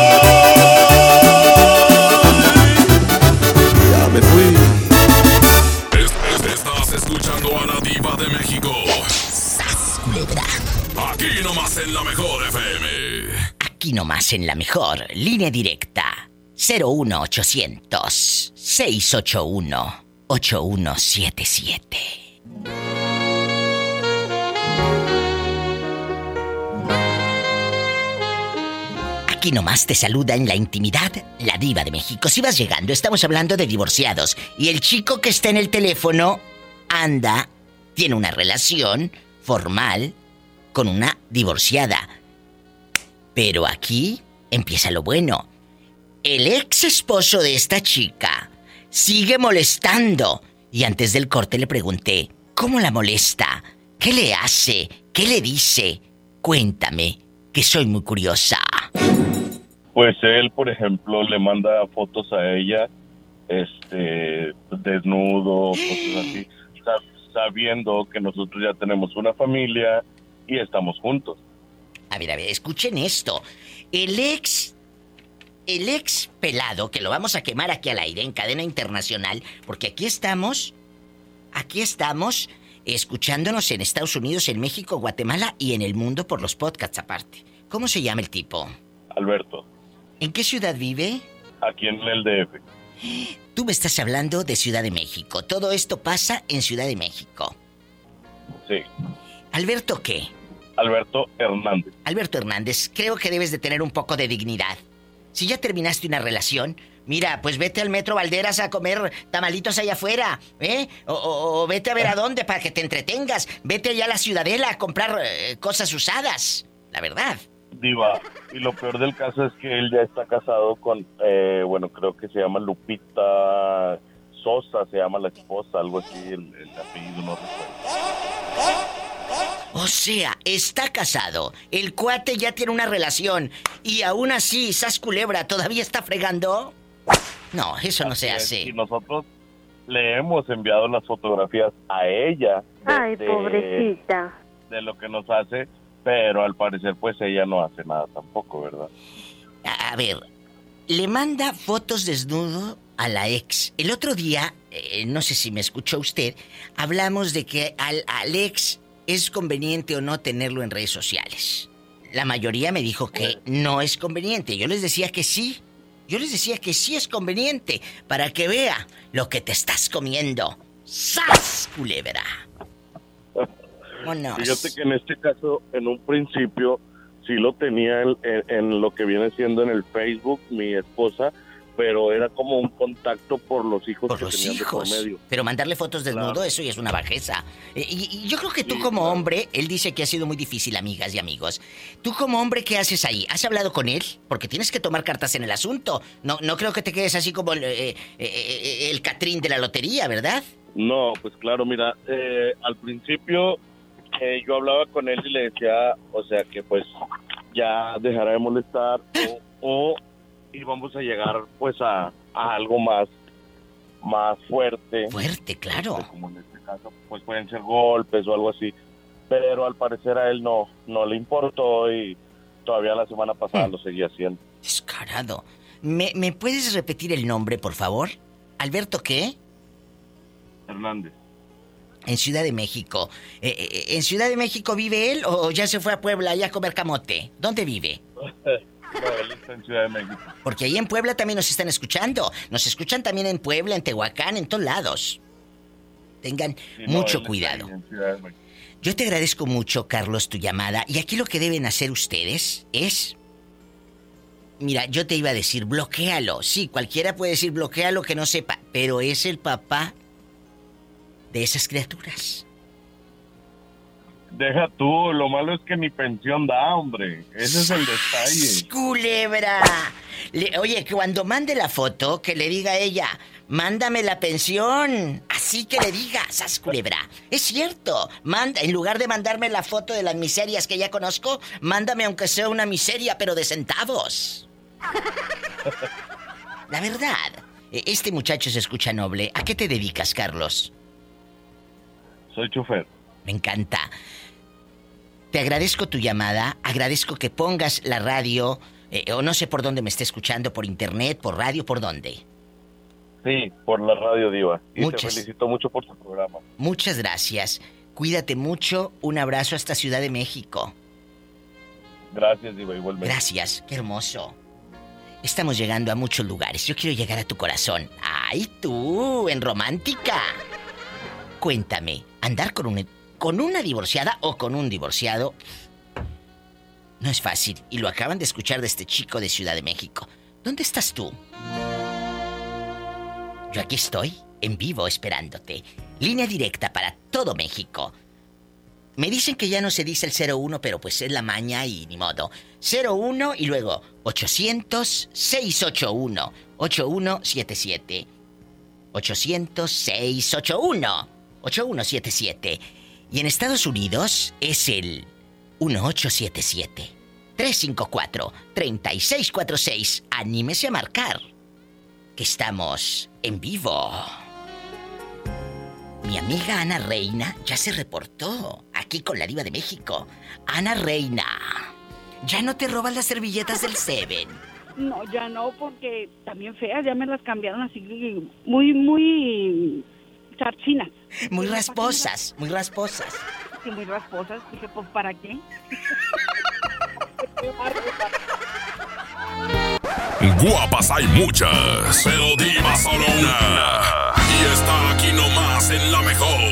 Aquí nomás en la mejor línea directa. 01800 681 8177. Aquí nomás te saluda en la intimidad la diva de México. Si vas llegando, estamos hablando de divorciados. Y el chico que está en el teléfono anda, tiene una relación formal con una divorciada. Pero aquí empieza lo bueno. El ex esposo de esta chica sigue molestando. Y antes del corte le pregunté, ¿cómo la molesta? ¿Qué le hace? ¿Qué le dice? Cuéntame, que soy muy curiosa. Pues él, por ejemplo, le manda fotos a ella, este, desnudo, cosas así, sa- sabiendo que nosotros ya tenemos una familia y estamos juntos. A ver, a ver, escuchen esto. El ex. El ex pelado, que lo vamos a quemar aquí al aire en cadena internacional, porque aquí estamos. Aquí estamos escuchándonos en Estados Unidos, en México, Guatemala y en el mundo por los podcasts aparte. ¿Cómo se llama el tipo? Alberto, ¿En qué ciudad vive? aquí en el DF. Tú me estás hablando de Ciudad de México. Todo esto pasa en Ciudad de México. Sí, ¿Alberto qué? Alberto Hernández. Alberto Hernández, creo que debes de tener un poco de dignidad. Si ya terminaste una relación, mira, pues vete al Metro Valderas a comer tamalitos allá afuera, ¿eh? O, o- o vete a ver a dónde para que te entretengas. Vete allá a la Ciudadela a comprar eh, cosas usadas. La verdad. Diva, y lo peor del caso es que él ya está casado con, eh, bueno, creo que se llama Lupita Sosa, se llama la esposa, algo así, el, el apellido no recuerdo. O sea, está casado. El cuate ya tiene una relación. Y aún así, Sas Culebra todavía está fregando. No, eso no se es, hace. Y nosotros le hemos enviado las fotografías a ella de, Ay, de- pobrecita. de lo que nos hace, pero al parecer pues ella no hace nada tampoco, ¿verdad? A, a ver, le manda fotos desnudo a la ex. El otro día, eh, no sé si me escuchó usted, hablamos de que al, al ex es conveniente o no tenerlo en redes sociales. La mayoría me dijo que no es conveniente. Yo les decía que sí. Yo les decía que sí es conveniente para que vea lo que te estás comiendo. ¡Sas, culebra! Vámonos. Fíjate que en este caso, en un principio, sí lo tenía en, en- en lo que viene siendo en el Facebook mi esposa, pero era como un contacto por los hijos Por que los tenían de por hijos. medio. Pero mandarle fotos desnudo, Claro. eso ya es una bajeza. Eh, Y, y yo creo que tú como hombre, él dice que ha sido muy difícil, amigas y amigos. Tú como hombre, ¿qué haces ahí? ¿Has hablado con él? Porque tienes que tomar cartas en el asunto. No, no creo que te quedes así como el, eh, eh, eh, el Catrín de la lotería, ¿verdad? No, pues claro, mira, eh, al principio eh, yo hablaba con él y le decía, o sea, que pues ya dejará de molestar o, o íbamos a llegar pues a, a algo más, más fuerte. Fuerte, claro. Como en este caso, pues pueden ser golpes o algo así. Pero al parecer a él no, no le importó y todavía la semana pasada lo seguía haciendo. Descarado. ¿Me, ¿Me puedes repetir el nombre, por favor? ¿Alberto qué? Hernández. En Ciudad de México. Eh, eh, ¿En Ciudad de México vive él o ya se fue a Puebla allá a comer camote? ¿Dónde vive? No, él está en Ciudad de México. Porque ahí en Puebla también nos están escuchando. Nos escuchan también en Puebla, en Tehuacán, en todos lados. Tengan Sí, mucho cuidado. Yo te agradezco mucho, Carlos, tu llamada. Y aquí lo que deben hacer ustedes es... Mira, yo te iba a decir, bloquealo. Sí, cualquiera puede decir bloquealo que no sepa, pero es el papá de esas criaturas. Deja tú, lo malo es que ni pensión da, hombre. Ese es el detalle. ¡Culebra! Le- oye, que cuando mande la foto, que le diga a ella, mándame la pensión. Así que le diga, sas culebra. Es cierto. Manda, en lugar de mandarme la foto de las miserias que ya conozco, mándame aunque sea una miseria, pero de centavos. La verdad. e- Este muchacho se escucha noble. ¿A qué te dedicas, Carlos? Soy chofer. Me encanta. Te agradezco tu llamada, agradezco que pongas la radio, eh, o no sé por dónde me esté escuchando, por internet, por radio, por dónde. Sí, por la radio diva. Y Muchas. te felicito mucho por tu programa. Muchas gracias. Cuídate mucho. Un abrazo hasta Ciudad de México. Gracias, diva, igualmente. Gracias. Qué hermoso. Estamos llegando a muchos lugares. Yo quiero llegar a tu corazón. ¡Ay, tú! En romántica. Cuéntame, andar con, un, con una divorciada o con un divorciado no es fácil. Y lo acaban de escuchar de este chico de Ciudad de México. ¿Dónde estás tú? Yo aquí estoy, en vivo, esperándote. Línea directa para todo México. Me dicen que ya no se dice el 01, pero pues es la maña y ni modo. 01 y luego 800-681-8177. 800-681-8177. Y en Estados Unidos es el 1877-354-3646. Anímese a marcar. Que estamos en vivo. Mi amiga Ana Reina ya se reportó aquí con la diva de México. Ana Reina, ya no te robas las servilletas del Seven. No, ya no, porque también feas, ya me las cambiaron así muy, muy charchinas. Muy rasposas, muy rasposas. Sí, muy rasposas. Dije, pues, ¿para qué? Guapas hay muchas, pero diva solo una. Y está aquí nomás en la mejor.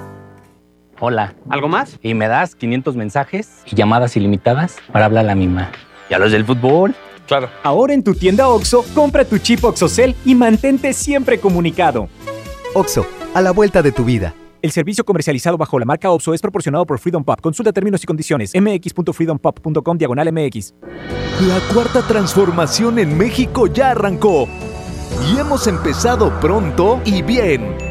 Hola. ¿Algo más? Y me das 500 mensajes y llamadas ilimitadas para hablar a la misma. ¿Y a los del fútbol? Claro. Ahora en tu tienda OXO, compra tu chip OXOCEL y mantente siempre comunicado. OXO, a la vuelta de tu vida. El servicio comercializado bajo la marca OPSO es proporcionado por Freedom Pop. Consulta términos y condiciones. mx.freedompop.com diagonal mx. La cuarta transformación en México ya arrancó. Y hemos empezado pronto y bien.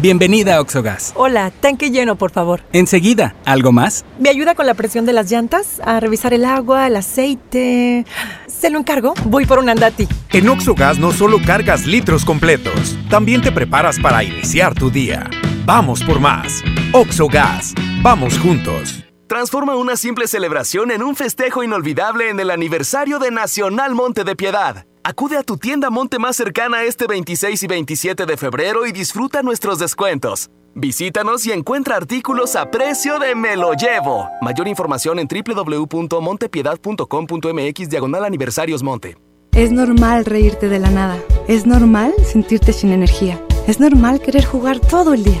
Bienvenida a Oxogas. Hola, tanque lleno, por favor. Enseguida, ¿algo más? ¿Me ayuda con la presión de las llantas? A revisar el agua, el aceite. ¿Se lo encargo? Voy por un andati. En Oxogas no solo cargas litros completos, también te preparas para iniciar tu día. Vamos por más. Oxogas. Vamos juntos. Transforma una simple celebración en un festejo inolvidable en el aniversario de Nacional Monte de Piedad. Acude a tu tienda Monte más cercana este 26 y 27 de febrero y disfruta nuestros descuentos. Visítanos y encuentra artículos a precio de Me lo llevo. Mayor información en www.montepiedad.com.mx diagonal aniversarios Monte. Es normal reírte de la nada. Es normal sentirte sin energía. Es normal querer jugar todo el día.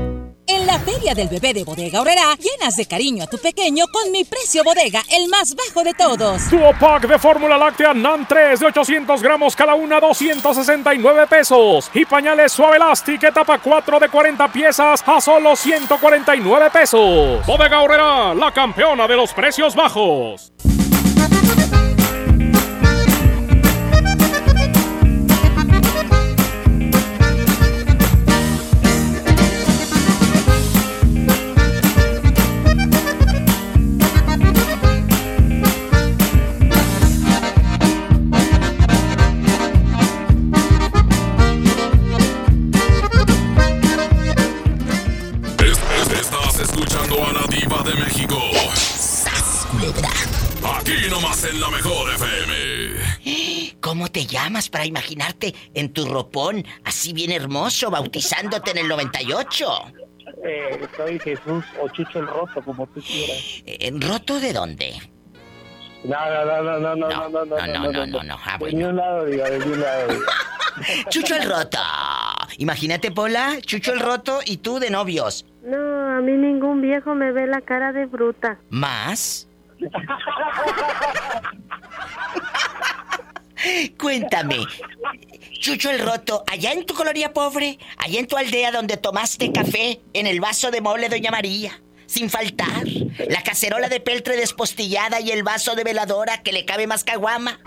En la feria del bebé de Bodega Aurrera, llenas de cariño a tu pequeño con mi precio bodega, el más bajo de todos. Duo pack de fórmula láctea NAN 3 de 800 gramos cada una, 269 pesos. Y pañales suave elastic etapa 4 de 40 piezas a solo 149 pesos. Bodega Aurrera, la campeona de los precios bajos. ¿Cómo te llamas para imaginarte en tu ropón, así bien hermoso, bautizándote en el 98? Eh, soy Jesús o Chucho el Roto, como tú quieras. ¿En roto de dónde? No, no, no, no, no, no, no, no, no, no, no, no, no. Ah, De ni un lado, diga, de ni un lado. Chucho el roto. Imagínate, Pola, Chucho el roto y tú de novios. No, a mí ningún viejo me ve la cara de bruta. ¿Más? Cuéntame, Chucho el Roto, allá en tu colonia pobre, allá en tu aldea donde tomaste café en el vaso de mole Doña María, sin faltar, la cacerola de peltre despostillada y el vaso de veladora que le cabe más caguama.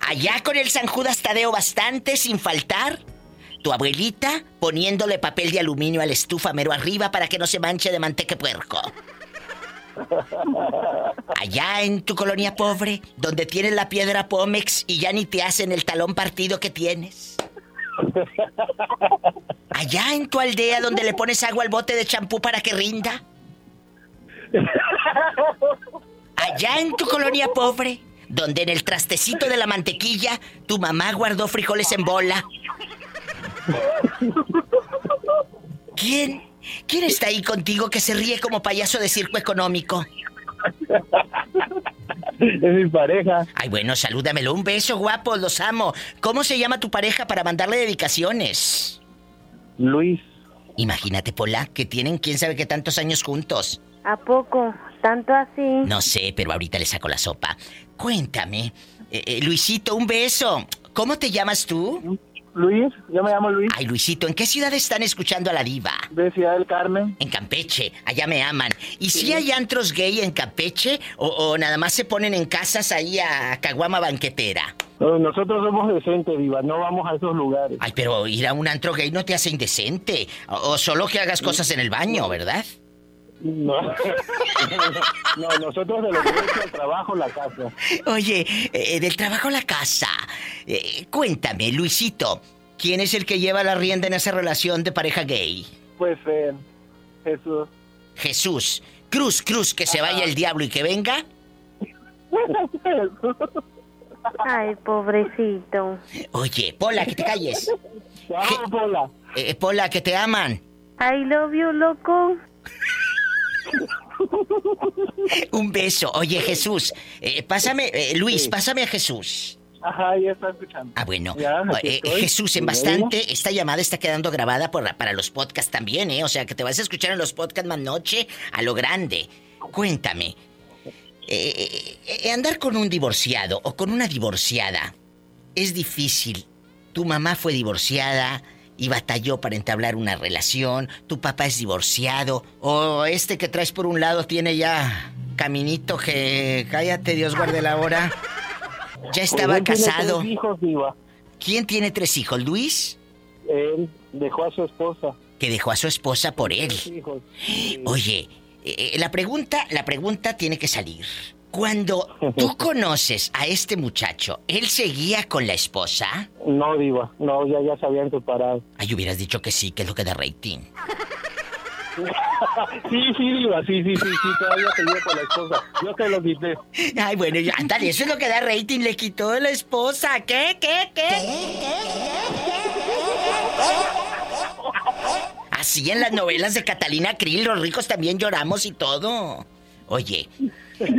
Allá con el San Judas Tadeo bastante, sin faltar. Tu abuelita poniéndole papel de aluminio a la estufa mero arriba para que no se manche de manteque puerco. Allá en tu colonia pobre, donde tienes la piedra Pómex y ya ni te hacen el talón partido que tienes. Allá en tu aldea donde le pones agua al bote de champú para que rinda. Allá en tu colonia pobre, donde en el trastecito de la mantequilla tu mamá guardó frijoles en bola. ¿Quién? ¿Quién está ahí contigo que se ríe como payaso de circo económico? Es mi pareja. Ay, bueno, salúdamelo. Un beso, guapo, los amo. ¿Cómo se llama tu pareja para mandarle dedicaciones? Luis. Imagínate, Pola, que tienen quién sabe qué tantos años juntos. ¿A poco? ¿Tanto así? No sé, pero ahorita le saco la sopa. Cuéntame, eh, eh, Luisito, un beso. ¿Cómo te llamas tú? Luis, yo me llamo Luis. Ay, Luisito, ¿en qué ciudad están escuchando a la diva? De Ciudad del Carmen. En Campeche, allá me aman. ¿Y si hay antros gay en Campeche o, o nada más se ponen en casas ahí a caguama banquetera? No, Nosotros somos decentes, Diva, no vamos a esos lugares. Ay, pero ir a un antro gay no te hace indecente. O, o solo que hagas cosas en el baño, ¿verdad? No, no nosotros de lo que es el trabajo, la casa. Oye, eh, del trabajo la casa. Eh, cuéntame, Luisito, ¿quién es el que lleva la rienda en esa relación de pareja gay? Pues, eh, Jesús. Jesús. Cruz, Cruz, que se vaya el diablo y que venga. Ay, pobrecito. Oye, Pola, que te calles. Vamos, Pola. Eh, Pola, que te aman. I love you, loco. Un beso. Oye, Jesús, eh, pásame, eh, Luis, pásame a Jesús. Ajá, ya está escuchando. Ah, bueno. Ya, Eh. Jesús, en bastante, esta llamada está quedando grabada por, para los podcasts también, ¿eh? O sea, que te vas a escuchar en los podcasts más noche a lo grande. Cuéntame, andar con un divorciado o con una divorciada es difícil. Tu mamá fue divorciada y batalló para entablar una relación, tu papá es divorciado, o este que traes por un lado tiene ya caminito que... Cállate, Dios guarde la hora. Ya estaba Pues tiene casado. tres hijos, Diva. ¿Quién tiene tres hijos? ¿Luis? Él dejó a su esposa. Que dejó a su esposa por él. Tres hijos. Oye, eh, la pregunta, la pregunta tiene que salir. Cuando tú conoces a este muchacho, ¿él seguía con la esposa? No, Diva. No, ya, ya se habían separado. Ay, hubieras dicho que sí, que es lo que da rating. Sí, sí, Diva. Sí, sí, sí, sí. Todavía seguía con la esposa. Yo te lo quité. Ay, bueno, ya, ándale, eso es lo que da rating, le quitó la esposa. ¿Qué, qué, qué? Así en las novelas de Catalina Krill, los ricos también lloramos y todo. Oye,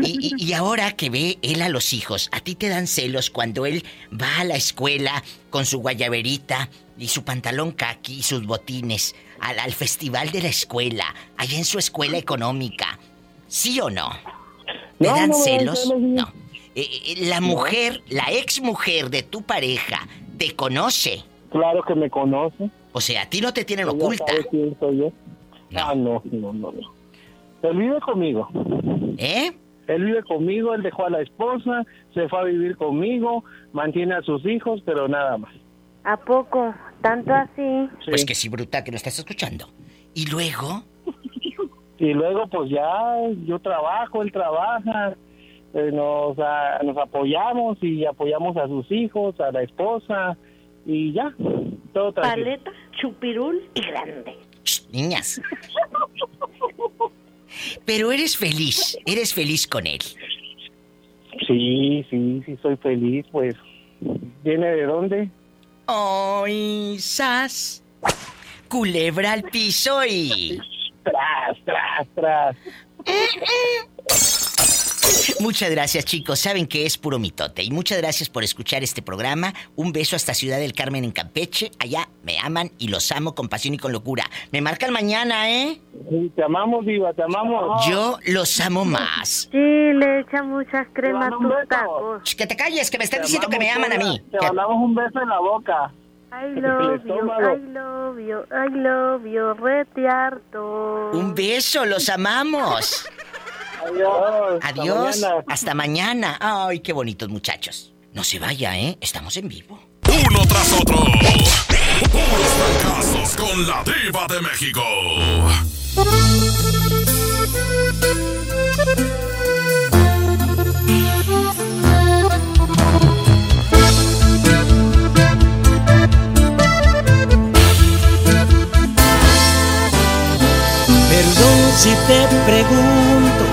y, y- y ahora que ve él a los hijos, ¿a ti te dan celos cuando él va a la escuela con su guayaberita y su pantalón kaki y sus botines al, al festival de la escuela, allá en su escuela económica? ¿Sí o no? ¿Te No, dan no celos? No. Eh, eh, la mujer, la ex mujer de tu pareja, te conoce. Claro que me conoce. O sea, a ti no te tienen Ella oculta. sabe quién soy yo. Ah, no, no, no, no. Él vive conmigo. ¿Eh? Él vive conmigo, él dejó a la esposa, se fue a vivir conmigo, mantiene a sus hijos, pero nada más. ¿A poco? ¿Tanto así? Pues que sí, bruta, que lo estás escuchando. Y luego, Y luego, pues ya, yo trabajo, él trabaja, eh, nos, ah, nos apoyamos y apoyamos a sus hijos, a la esposa, y ya, todo tranquilo. Paleta, chupirul y grande. niñas. Pero eres feliz, eres feliz con él. Sí, sí, sí, soy feliz, pues. ¿Viene de dónde? ¡Ay, sas! Culebra al piso y... Tras, tras, tras. Muchas gracias, chicos. Saben que es puro mitote. Y muchas gracias por escuchar este programa. Un beso hasta Ciudad del Carmen en Campeche. Allá me aman y los amo con pasión y con locura. Me marcan mañana, ¿eh? Sí, te amamos, Diva, te amamos. Yo los amo más. Sí, le echa muchas cremas a tus tacos. Que te calles, que me están diciendo que me aman a mí. Te mandamos un beso en la boca. I love you. I love you, I love you, rete harto. Un beso, los amamos. Adiós. Adiós. mañana. Hasta mañana. Ay, qué bonitos muchachos. No se vaya, ¿eh? Estamos en vivo. Uno tras otro. Puros fracasos con la diva de México. Perdón si te pregunto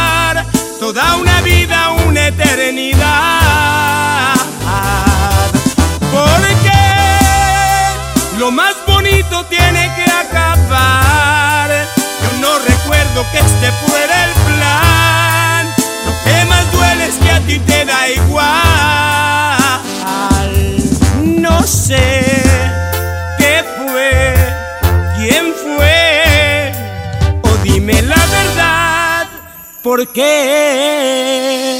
toda una vida, una eternidad. Porque lo más bonito tiene que acabar. Yo no recuerdo que este fuera el plan. Lo que más duele es que a ti te da igual. ¿Por qué?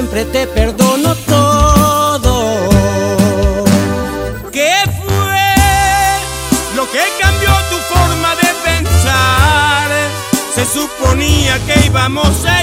Siempre te perdono todo. ¿Qué fue lo que cambió tu forma de pensar? Se suponía que íbamos a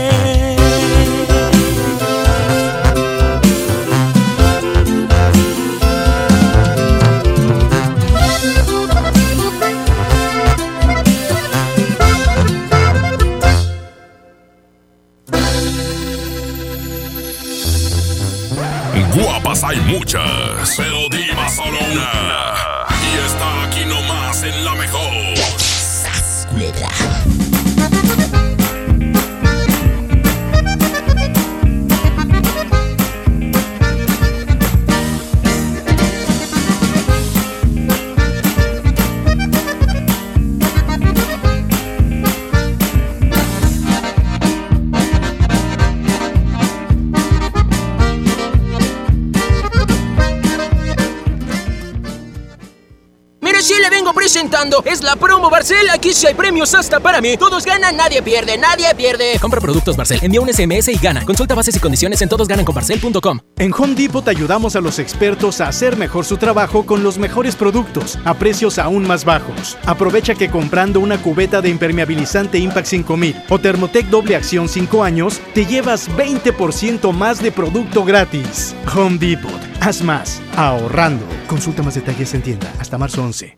Aquí sí hay premios hasta para mí. Todos ganan, nadie pierde, nadie pierde. Compra productos Barcel, envía un SMS y gana. Consulta bases y condiciones en todosgananconbarcel.com. En Home Depot te ayudamos a los expertos a hacer mejor su trabajo con los mejores productos a precios aún más bajos. Aprovecha que comprando una cubeta de impermeabilizante Impact 5000 o Thermotec doble acción 5 años, te llevas 20% más de producto gratis. Home Depot, haz más, ahorrando. Consulta más detalles en tienda hasta marzo 11.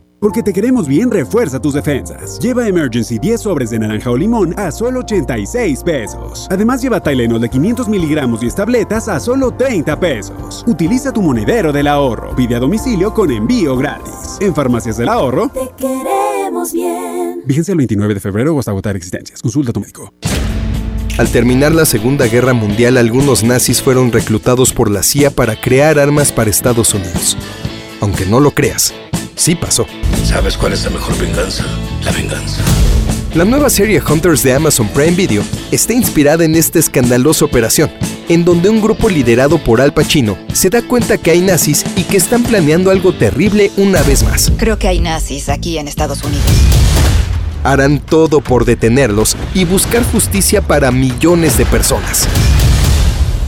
Porque te queremos bien, refuerza tus defensas. Lleva Emergency 10 sobres de naranja o limón a solo 86 pesos. Además, lleva Tylenol de 500 miligramos y tabletas a solo 30 pesos. Utiliza tu monedero del ahorro. Pide a domicilio con envío gratis. En Farmacias del Ahorro. Te queremos bien. Vigencia el 29 de febrero o hasta agotar existencias. Consulta a tu médico. Al terminar la Segunda Guerra Mundial, algunos nazis fueron reclutados por la CIA para crear armas para Estados Unidos. Aunque no lo creas, sí pasó. ¿Sabes cuál es la mejor venganza? La venganza. La nueva serie Hunters de Amazon Prime Video está inspirada en esta escandalosa operación, en donde un grupo liderado por Al Pacino se da cuenta que hay nazis y que están planeando algo terrible una vez más. Creo que hay nazis aquí en Estados Unidos. Harán todo por detenerlos y buscar justicia para millones de personas.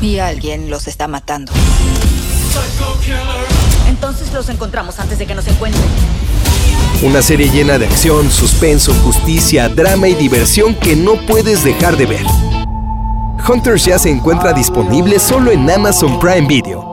Y alguien los está matando. Entonces Los encontramos antes de que nos encuentren. Una serie llena de acción, suspenso, justicia, drama y diversión que no puedes dejar de ver. Hunters ya se encuentra disponible solo en Amazon Prime Video.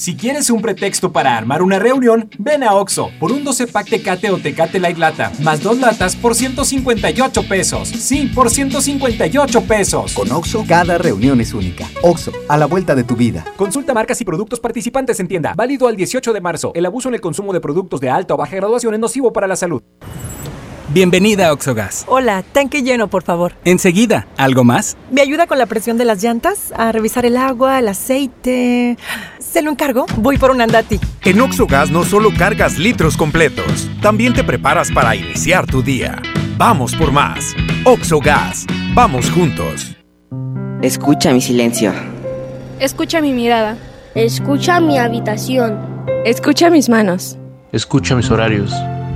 Si quieres un pretexto para armar una reunión, ven a Oxo por un 12 pack Tecate o Tecate Light Lata, más dos latas por 158 pesos. Sí, por 158 pesos. Con Oxo, cada reunión es única. Oxo, a la vuelta de tu vida. Consulta marcas y productos participantes en tienda. Válido al 18 de marzo. El abuso en el consumo de productos de alta o baja graduación es nocivo para la salud. Bienvenida a Oxogas. Hola, tanque lleno, por favor. Enseguida, ¿algo más? ¿Me ayuda con la presión de las llantas? A revisar el agua, el aceite. ¿Se lo encargo? Voy por un andati. En Oxogas no solo cargas litros completos, también te preparas para iniciar tu día. Vamos por más. Oxogas. Vamos juntos. Escucha mi silencio. Escucha mi mirada. Escucha mi habitación. Escucha mis manos. Escucha mis horarios.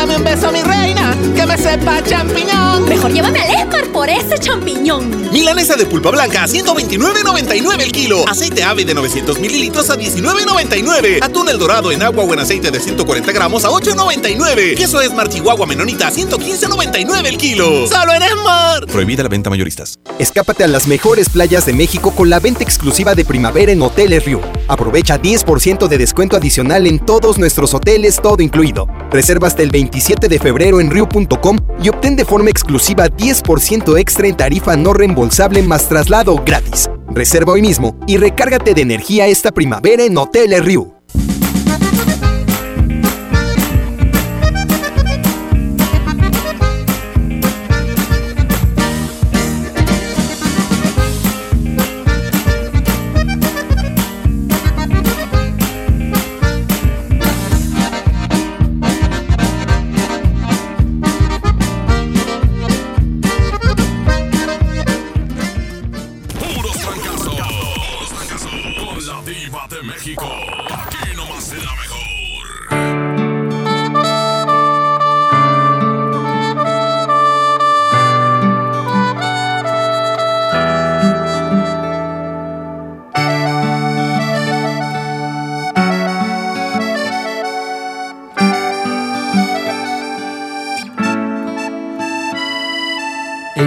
Dame un beso, mi reina, que me sepa champiñón. Mejor llévame al Esmar por ese champiñón. Milanesa de pulpa blanca a 129.99 el kilo. Aceite ave de 900 mililitros a 19.99. Atún el dorado en agua o en aceite de 140 gramos a 8.99. Queso Esmar Chihuahua Menonita a 115.99 el kilo. ¡Solo en Esmar! Prohibida la venta mayoristas. Escápate a las mejores playas de México con la venta exclusiva de primavera en Hoteles Riu. Aprovecha 10% de descuento adicional en todos nuestros hoteles, todo incluido. Reserva hasta el 27 de febrero en Riu.com y obtén de forma exclusiva 10% extra en tarifa no reembolsable más traslado gratis. Reserva hoy mismo y recárgate de energía esta primavera en Hoteles Riu.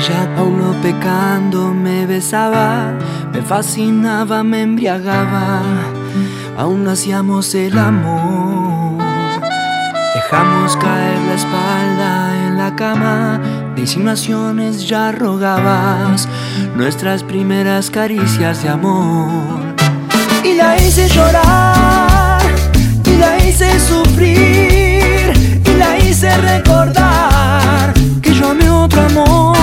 Ella aún no pecando me besaba, me fascinaba, me embriagaba, aún hacíamos el amor. Dejamos caer la espalda en la cama, de ya rogabas nuestras primeras caricias de amor. Y la hice llorar, y la hice sufrir, y la hice recordar que yo amé otro amor,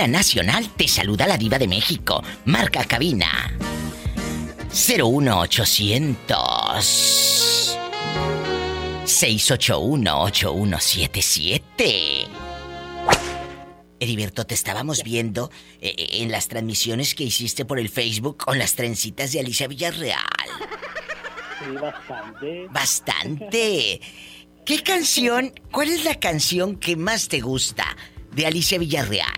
cadena nacional, te saluda la diva de México. Marca cabina. 01800 681-8177. Heriberto, te estábamos viendo eh, eh, en las transmisiones que hiciste por el Facebook con las trencitas de Alicia Villarreal. Sí, bastante. Bastante. ¿Qué canción, cuál es la canción que más te gusta de Alicia Villarreal?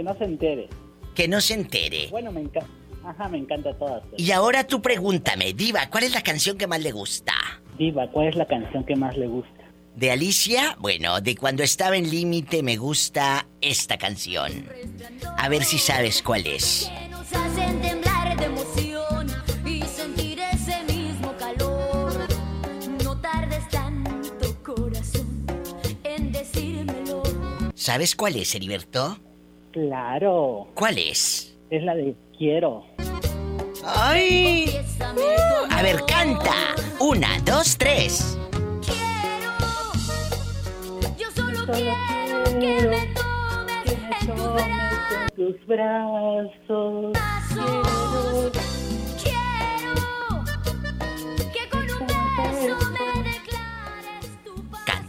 Que no se entere. Que no se entere. Bueno, me encanta. Ajá, me encanta todas. Y ahora tú pregúntame, Diva, ¿cuál es la canción que más le gusta? Diva, ¿cuál es la canción que más le gusta? De Alicia, bueno, de cuando estaba en límite me gusta esta canción. A ver si sabes cuál es. Nos hacen temblar de emoción y sentir ese mismo calor. No tardes tanto, corazón, en decírmelo. ¿Sabes cuál es, Heriberto? Claro. ¿Cuál es? Es la de Quiero. ¡Ay! A ver, canta. Una, dos, tres. Yo solo quiero que me tomes en tus brazos. tus brazos.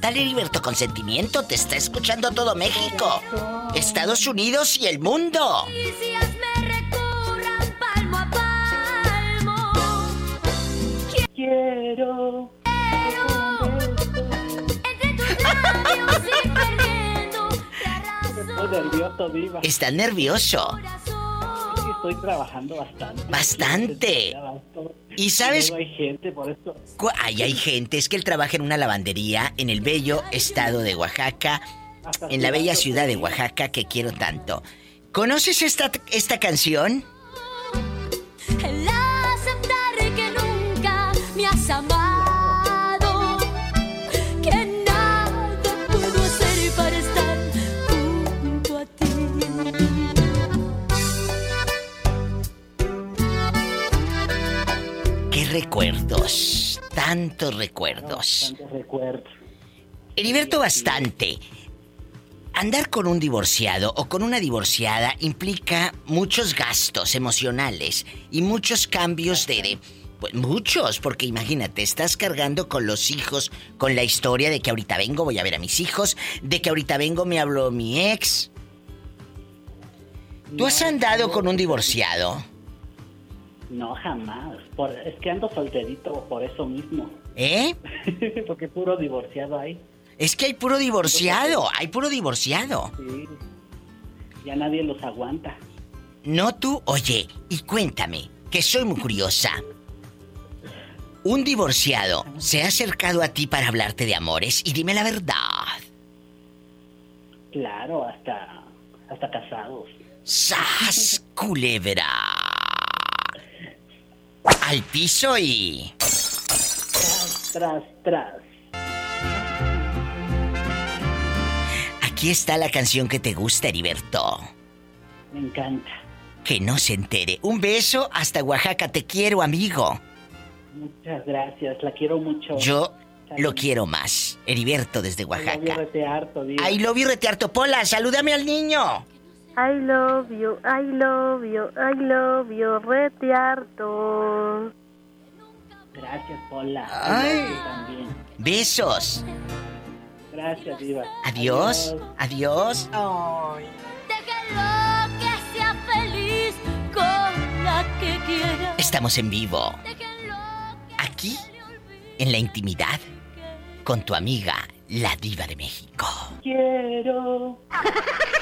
Cántale, Heriberto, con sentimiento. Te está escuchando todo México, Estados Unidos y el mundo. caricias me recorran palmo a palmo. Quiero. Entre tus labios y perdiendo Estoy nervioso, Diva. ¿Estás nervioso? Estoy trabajando bastante. Bastante. ¿Y sabes hay gente, por eso. Ay, hay gente, es que él trabaja en una lavandería en el bello estado de Oaxaca, en la bella ciudad de Oaxaca que quiero tanto. ¿Conoces esta, esta canción? El aceptar que nunca me has amado, recuerdos? Tantos recuerdos. Tantos recuerdos. Heriberto bastante. Andar con un divorciado o con una divorciada implica muchos gastos emocionales y muchos cambios de, de- pues muchos, porque imagínate, estás cargando con los hijos, con la historia de que ahorita vengo, voy a ver a mis hijos, de que ahorita vengo, me habló mi ex. ¿Tú has andado con un divorciado? No, jamás. Por- es que ando solterito por eso mismo. ¿Eh? Porque puro divorciado hay. Es que hay puro divorciado, hay puro divorciado. Sí. Ya nadie los aguanta. No tú, oye, y cuéntame, que soy muy curiosa. Un divorciado se ha acercado a ti para hablarte de amores y dime la verdad. Claro, hasta, hasta casados. ¡Sas, culebra! Al piso y... Tras, tras. Aquí está la canción que te gusta, Heriberto. Me encanta. Que no se entere. Un beso hasta Oaxaca. Te quiero, amigo. Muchas gracias. La quiero mucho. Yo lo quiero más. Heriberto desde Oaxaca. Ay, lo vi retearto. Pola, salúdame al niño. I love you, I love you, I love you, rete harto. Gracias, Pola. Ay. I love you también. Besos. Gracias, Diva. Adiós. Adiós. Déjalo que sea feliz con la que quiera. Estamos en vivo. Aquí, en la intimidad, con tu amiga, la diva de México. Quiero.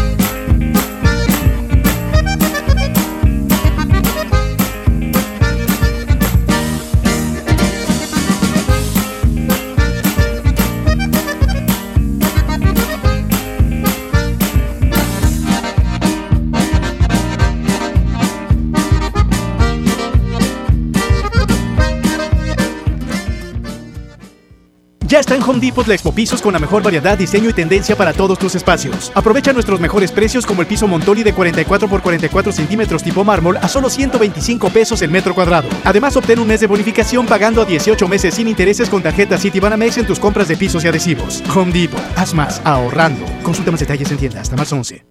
Está en Home Depot la Expo Pisos con la mejor variedad, diseño y tendencia para todos tus espacios. Aprovecha nuestros mejores precios como el piso Montoli de 44 por 44 centímetros tipo mármol a solo 125 pesos el metro cuadrado. Además, obtén un mes de bonificación pagando a 18 meses sin intereses con tarjeta Citibanamex en tus compras de pisos y adhesivos. Home Depot. Haz más ahorrando. Consulta más detalles en tienda hasta marzo 11.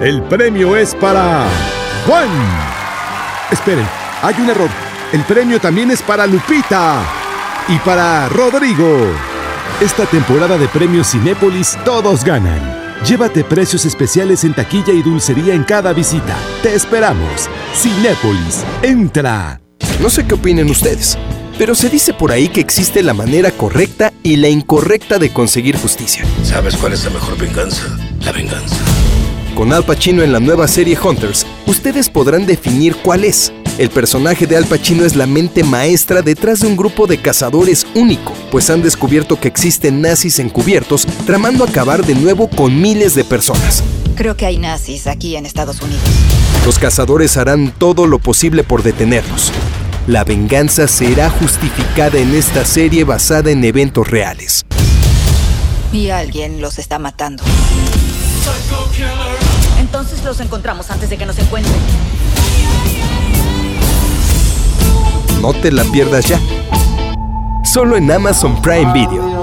El premio es para Juan. Esperen, hay un error. El premio también es para Lupita y para Rodrigo. Esta temporada de premios Cinépolis todos ganan. Llévate precios especiales en taquilla y dulcería en cada visita. Te esperamos. Cinépolis, entra. No sé qué opinen ustedes, pero se dice por ahí que existe la manera correcta y la incorrecta de conseguir justicia. ¿Sabes cuál es la mejor venganza? La venganza. Con Al Pacino en la nueva serie Hunters, ustedes podrán definir cuál es. El personaje de Al Pacino es la mente maestra detrás de un grupo de cazadores único, pues han descubierto que existen nazis encubiertos tramando acabar de nuevo con miles de personas. Creo que hay nazis aquí en Estados Unidos. Los cazadores harán todo lo posible por detenerlos. La venganza será justificada en esta serie basada en eventos reales. Y alguien los está matando. Entonces los encontramos antes de que nos encuentren. No te la pierdas ya. Solo en Amazon Prime Video.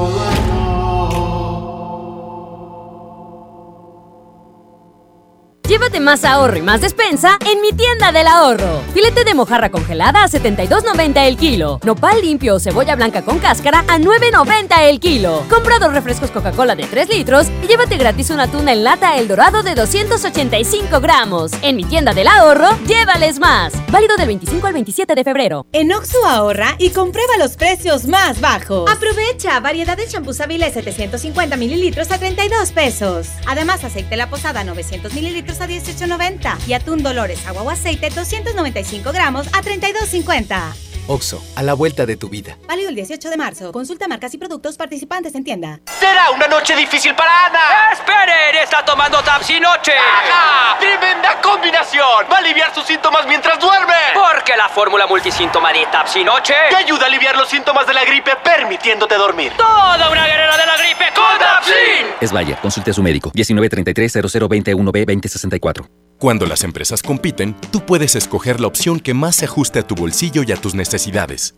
Llévate más ahorro y más despensa en mi tienda del ahorro. Filete de mojarra congelada a 72.90 el kilo. Nopal limpio o cebolla blanca con cáscara a 9.90 el kilo. Compra dos refrescos Coca-Cola de 3 litros y llévate gratis una tuna en lata El Dorado de 285 gramos. En mi tienda del ahorro, llévales más. Válido del 25 al 27 de febrero. En Oxo ahorra y comprueba los precios más bajos. Aprovecha variedad de champús Avilés 750 mililitros a 32 pesos. Además, aceite La Posada 900 mililitros a 18.90 y atún Dolores agua o aceite 295 gramos a 32.50. Oxo, a la vuelta de tu vida. Válido el 18 de marzo. Consulta marcas y productos participantes en tienda. Será una noche difícil para Ana. ¡Esperen! ¡Está tomando Tapsinoche! ¡Ajá! ¡Tremenda combinación! Va a aliviar sus síntomas mientras duerme. Porque la fórmula multisíntoma de Tapsinoche te ayuda a aliviar los síntomas de la gripe permitiéndote dormir. ¡Toda una guerrera de la gripe con Tapsin! Es Bayer. Consulte a su médico. 1933-0021B2064. Cuando las empresas compiten, tú puedes escoger la opción que más se ajuste a tu bolsillo y a tus necesidades.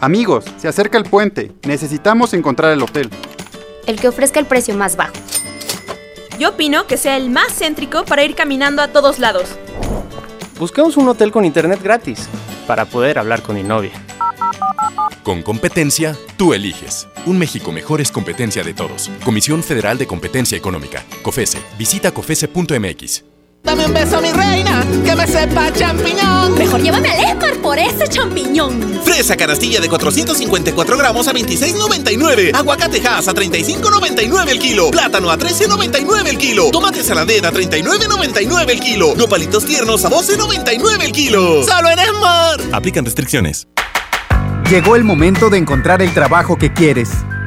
Amigos, se acerca el puente. Necesitamos encontrar el hotel. El que ofrezca el precio más bajo. Yo opino que sea el más céntrico para ir caminando a todos lados. Buscamos un hotel con internet gratis para poder hablar con mi novia. Con competencia, tú eliges. Un México mejor es competencia de todos. Comisión Federal de Competencia Económica. COFESE. Visita COFESE.mx. Dame un beso, mi reina, que me sepa champiñón. Mejor llévame al Esmar por ese champiñón. Fresa canastilla de 454 gramos a 26.99. Aguacate Hass a 35.99 el kilo. Plátano a 13.99 el kilo. Tomate saladera a 39.99 el kilo. Nopalitos tiernos a 12.99 el kilo. ¡Solo en Esmar! Aplican restricciones. Llegó el momento de encontrar el trabajo que quieres.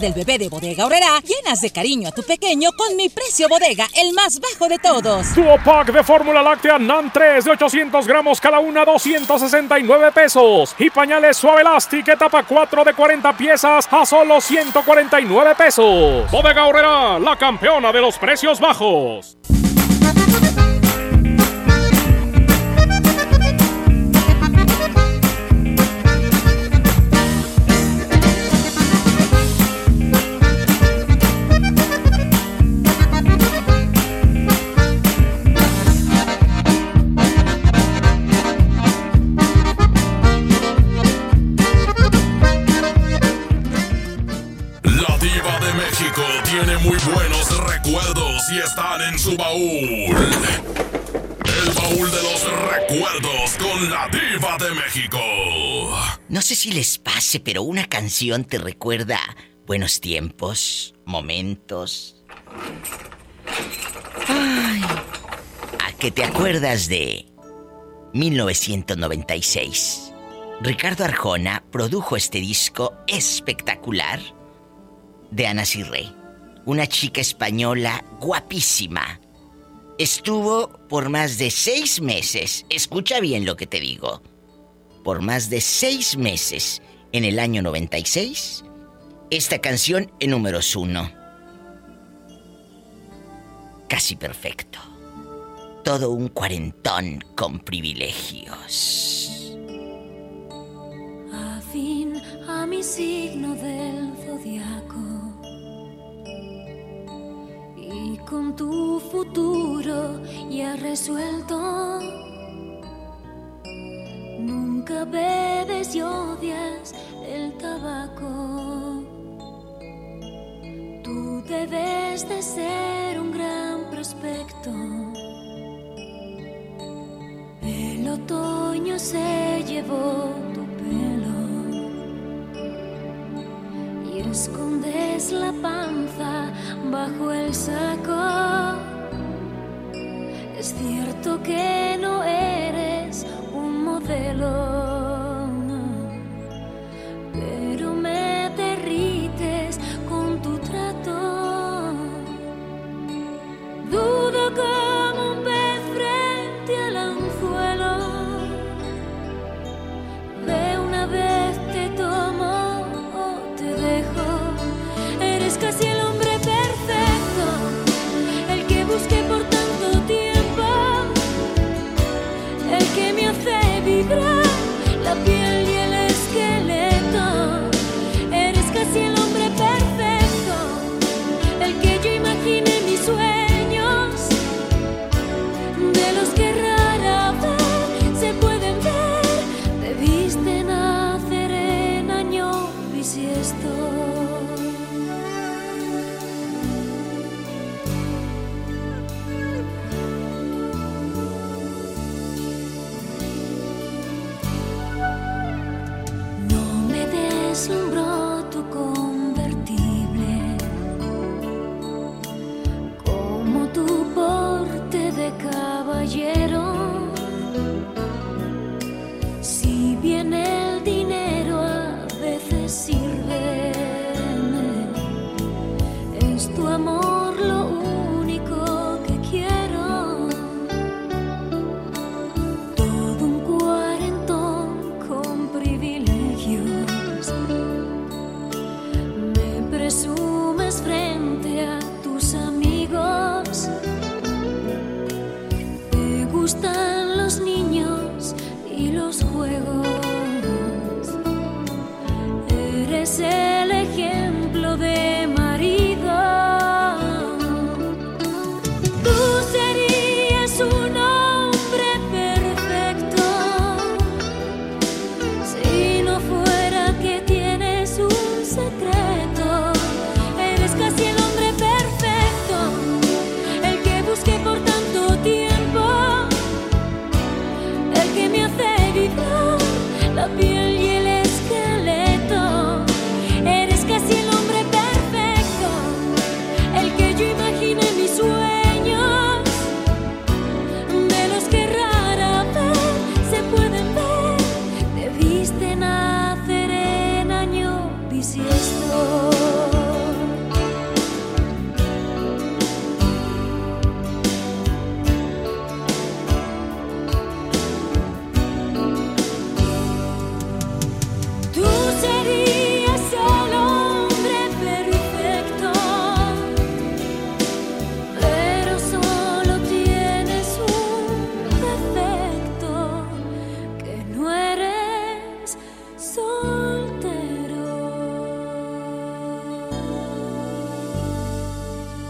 Del Bebé de Bodega Horrera, llenas de cariño a tu pequeño con mi precio bodega, el más bajo de todos. Duo pack de fórmula láctea NAN 3 de 800 gramos cada una, 269 pesos. Y pañales suave Elastic etapa 4 de 40 piezas a solo 149 pesos. Bodega Horrera, la campeona de los precios bajos. Los recuerdos y están en su baúl. El baúl de los recuerdos con la diva de México. No sé si les pase, pero una canción te recuerda buenos tiempos, momentos. Ay, ¿a qué te acuerdas de 1996? Ricardo Arjona produjo este disco espectacular de Ana Cirré, una chica española guapísima. Estuvo por más de seis meses, escucha bien lo que te digo, por más de seis meses en el año 96, esta canción en números uno. Casi perfecto. Todo un cuarentón con privilegios. Afín a mi signo del zodiaco. Y con tu futuro ya resuelto. Nunca bebes y odias el tabaco. Tú debes de ser un gran prospecto. El otoño se llevó tu escondes la panza bajo el saco. Es cierto que no eres un modelo, pero me derrites con tu trato. Dudo como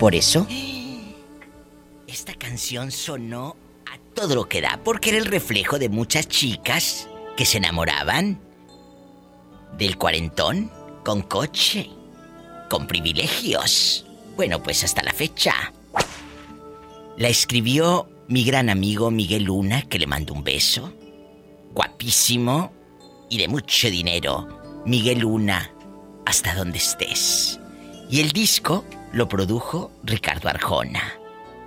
Por eso, esta canción sonó a todo lo que da, porque era el reflejo de muchas chicas que se enamoraban del cuarentón con coche, con privilegios. Bueno, pues hasta la fecha. La escribió mi gran amigo Miguel Luna, que le mando un beso. Guapísimo y de mucho dinero. Miguel Luna, hasta donde estés. Y el disco lo produjo Ricardo Arjona.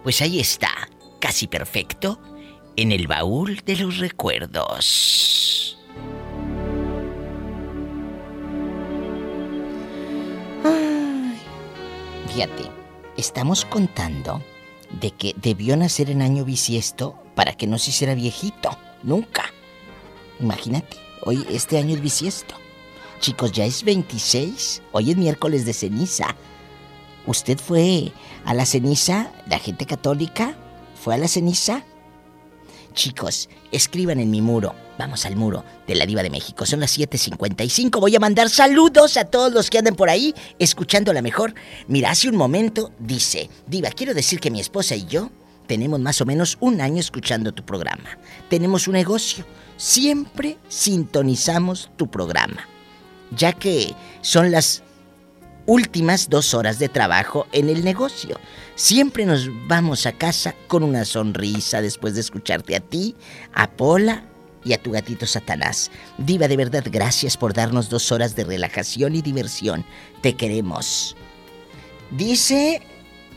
Pues ahí está, casi perfecto, en el baúl de los recuerdos. Ay, fíjate, estamos contando de que debió nacer en año bisiesto para que no se hiciera viejito. Nunca. Imagínate, hoy este año es bisiesto. Chicos, ya es 26. Hoy es miércoles de ceniza. ¿Usted fue a la ceniza? ¿La gente católica fue a la ceniza? Chicos, escriban en mi muro. Vamos al muro de la Diva de México. Son las 7:55. Voy a mandar saludos a todos los que anden por ahí escuchando la mejor. Mira, hace un momento dice: Diva, quiero decir que mi esposa y yo tenemos más o menos un año escuchando tu programa. Tenemos un negocio. Siempre sintonizamos tu programa. Ya que son las últimas dos horas de trabajo en el negocio. Siempre nos vamos a casa con una sonrisa después de escucharte a ti, a Pola y a tu gatito Satanás. Diva, de verdad, gracias por darnos dos horas de relajación y diversión. Te queremos. Dice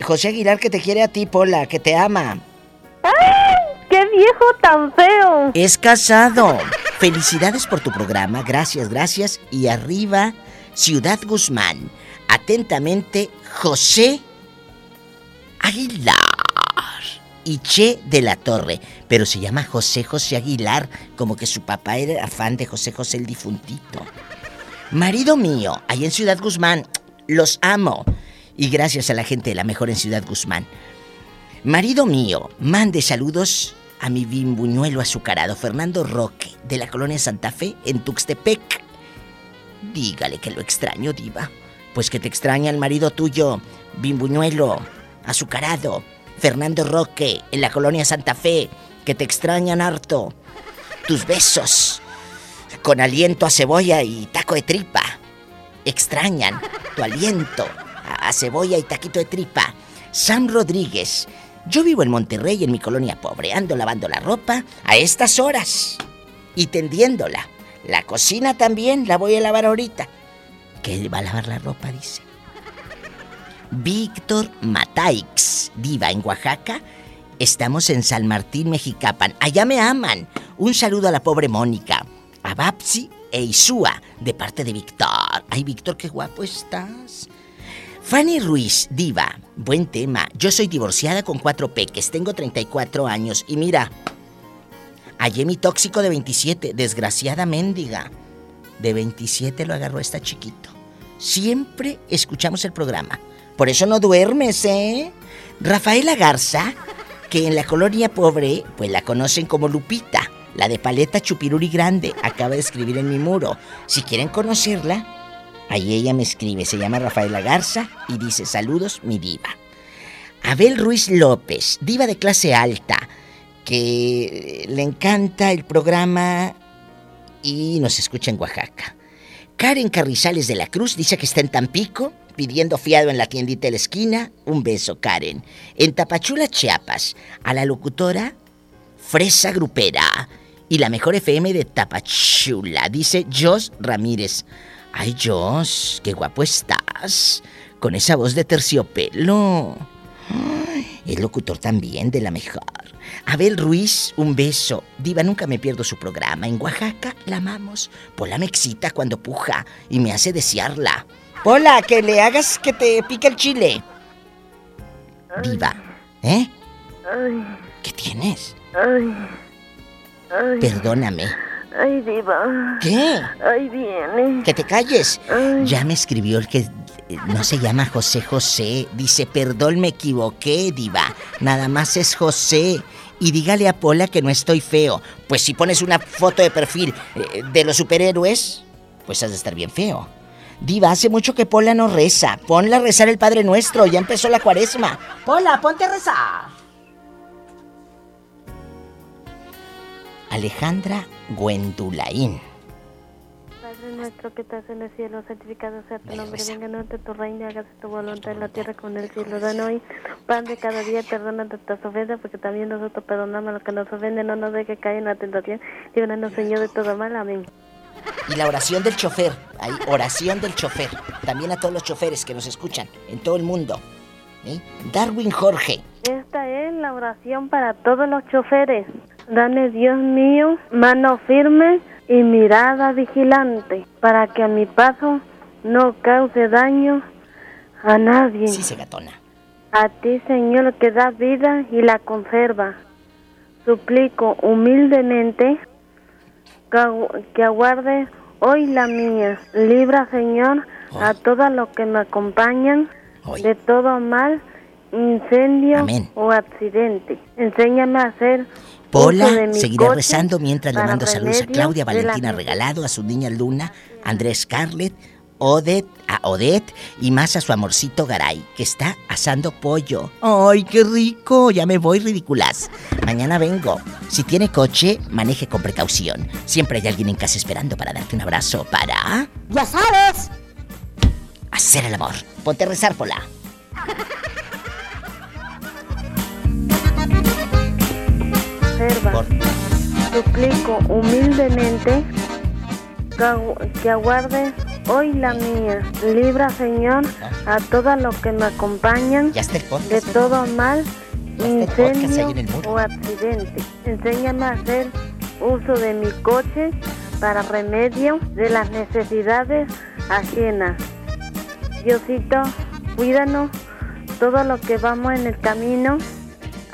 José Aguilar que te quiere a ti, Pola, que te ama. ¡Ay! ¡Qué viejo tan feo! Es casado. Felicidades por tu programa, gracias, gracias. Y arriba, Ciudad Guzmán. Atentamente, José Aguilar y Che de la Torre. Pero se llama José José Aguilar, como que su papá era fan de José José el difuntito. Marido mío, ahí en Ciudad Guzmán, los amo. Y gracias a la gente de la mejor en Ciudad Guzmán. Marido mío, mande saludos a mi bimbuñuelo azucarado Fernando Roque, de la colonia Santa Fe, en Tuxtepec. Dígale que lo extraño, diva. Pues que te extraña el marido tuyo, bimbuñuelo, azucarado, Fernando Roque, en la colonia Santa Fe, que te extrañan harto. Tus besos, con aliento a cebolla y taco de tripa. Extrañan tu aliento a, cebolla y taquito de tripa. Sam Rodríguez, yo vivo en Monterrey, en mi colonia pobre. Ando lavando la ropa a estas horas y tendiéndola. La cocina también la voy a lavar ahorita. Que va a lavar la ropa, dice. Víctor Mataix, diva en Oaxaca. Estamos en San Martín, Mexicapan. Allá me aman. Un saludo a la pobre Mónica, a Babsi e Isúa, de parte de Víctor. Ay, Víctor, qué guapo estás. Fanny Ruiz, diva, buen tema. Yo soy divorciada con cuatro peques, tengo 34 años y mira, hallé mi tóxico de 27, desgraciada mendiga. De 27 lo agarró esta chiquito. Siempre escuchamos el programa. Por eso no duermes, ¿eh? Rafaela Garza, que en la colonia pobre, pues la conocen como Lupita, la de paleta chupiruri grande, acaba de escribir en mi muro. Si quieren conocerla, ahí ella me escribe, se llama Rafaela Garza y dice, saludos, mi diva. Abel Ruiz López, diva de clase alta, que le encanta el programa y nos escucha en Oaxaca. Karen Carrizales de la Cruz dice que está en Tampico, pidiendo fiado en la tiendita de la esquina. Un beso, Karen. En Tapachula, Chiapas, a la locutora Fresa Grupera y la mejor FM de Tapachula, dice Jos Ramírez. Ay, Jos, qué guapo estás. Con esa voz de terciopelo. Es locutor también de la mejor. Abel Ruiz, un beso. Diva, nunca me pierdo su programa. En Oaxaca la amamos. Pola me excita cuando puja y me hace desearla. Pola, que le hagas que te pique el chile. Diva, ¿eh? ¿Qué tienes? Perdóname. Ay, diva. ¿Qué? Ay, viene. Que te calles. Ay. Ya me escribió el que no se llama José José. Dice, perdón, me equivoqué, diva. Nada más es José. Y dígale a Pola que no estoy feo. Pues si pones una foto de perfil eh, de los superhéroes, pues has de estar bien feo. Diva, hace mucho que Pola no reza. Ponla a rezar el Padre Nuestro. Ya empezó la cuaresma. Pola, ponte a rezar. Alejandra Gwendulaín. Padre nuestro que estás en el cielo, santificado sea tu nombre, venga a nosotros tu reino, hágase tu voluntad en la tierra como en el cielo. Danos hoy pan de cada día, perdona nuestras ofensas, porque también nosotros perdonamos a los que nos ofenden, no nos dejes caer en la tentación, líbranos Señor de todo mal, amén. Y la oración del chofer, hay oración del chofer, también a todos los choferes que nos escuchan en todo el mundo. ¿eh? Darwin Jorge, Esta es la oración para todos los choferes. Dame, Dios mío, mano firme y mirada vigilante, para que a mi paso no cause daño a nadie. Sí, se gatona. A ti, Señor, que da vida y la conserva. Suplico humildemente que, agu- que aguarde hoy la mía. Libra, Señor, a todos los que me acompañan de todo mal, incendio Amén. o accidente. Enséñame a hacer Pola seguirá rezando mientras le mando saludos a Claudia Valentina Regalado, a su niña Luna, Andrés Scarlett, Odette, a Odette y más a su amorcito Garay, que está asando pollo. ¡Ay, qué rico! Ya me voy, ridículas. Mañana vengo. Si tiene coche, maneje con precaución. Siempre hay alguien en casa esperando para darte un abrazo para... ¡Ya sabes! Hacer el amor. Ponte a rezar, Pola. conserva. Suplico humildemente que, agu- que aguarde hoy la mía. Libra, Señor, a todos los que me acompañan de todo mal, incendio o accidente. Enséñame a hacer uso de mi coche para remedio de las necesidades ajenas. Diosito, cuídanos todos los que vamos en el camino,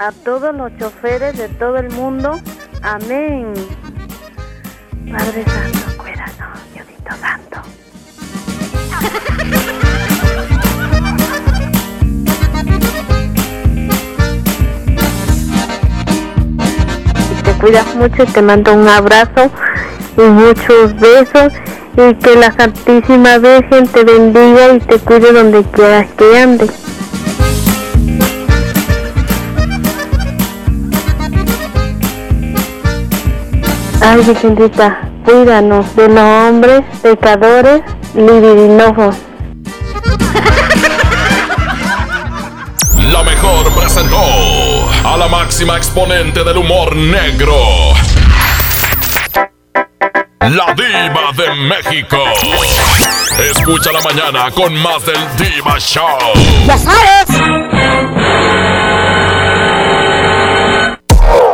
a todos los choferes de todo el mundo. Amén. Padre Santo, cuídanos, Diosito Santo. Te cuidas mucho te mando un abrazo y muchos besos y que la Santísima Virgen te bendiga y te cuide donde quieras que andes. Ay, Virgencita, cuídanos de los hombres pecadores libidinosos. La mejor presentó a la máxima exponente del humor negro. La diva de México. Escucha la mañana con más del Diva Show. ¡Ya sabes!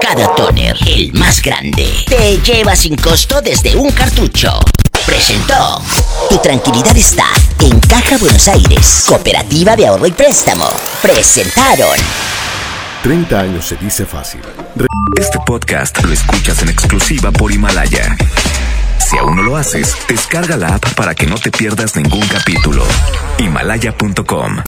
Cada toner, el más grande, te lleva sin costo desde un cartucho. Presentó. Tu tranquilidad está en Caja Buenos Aires, Cooperativa de Ahorro y Préstamo. Presentaron. 30 años se dice fácil. Este podcast lo escuchas en exclusiva por Himalaya. Si aún no lo haces, descarga la app para que no te pierdas ningún capítulo. Himalaya.com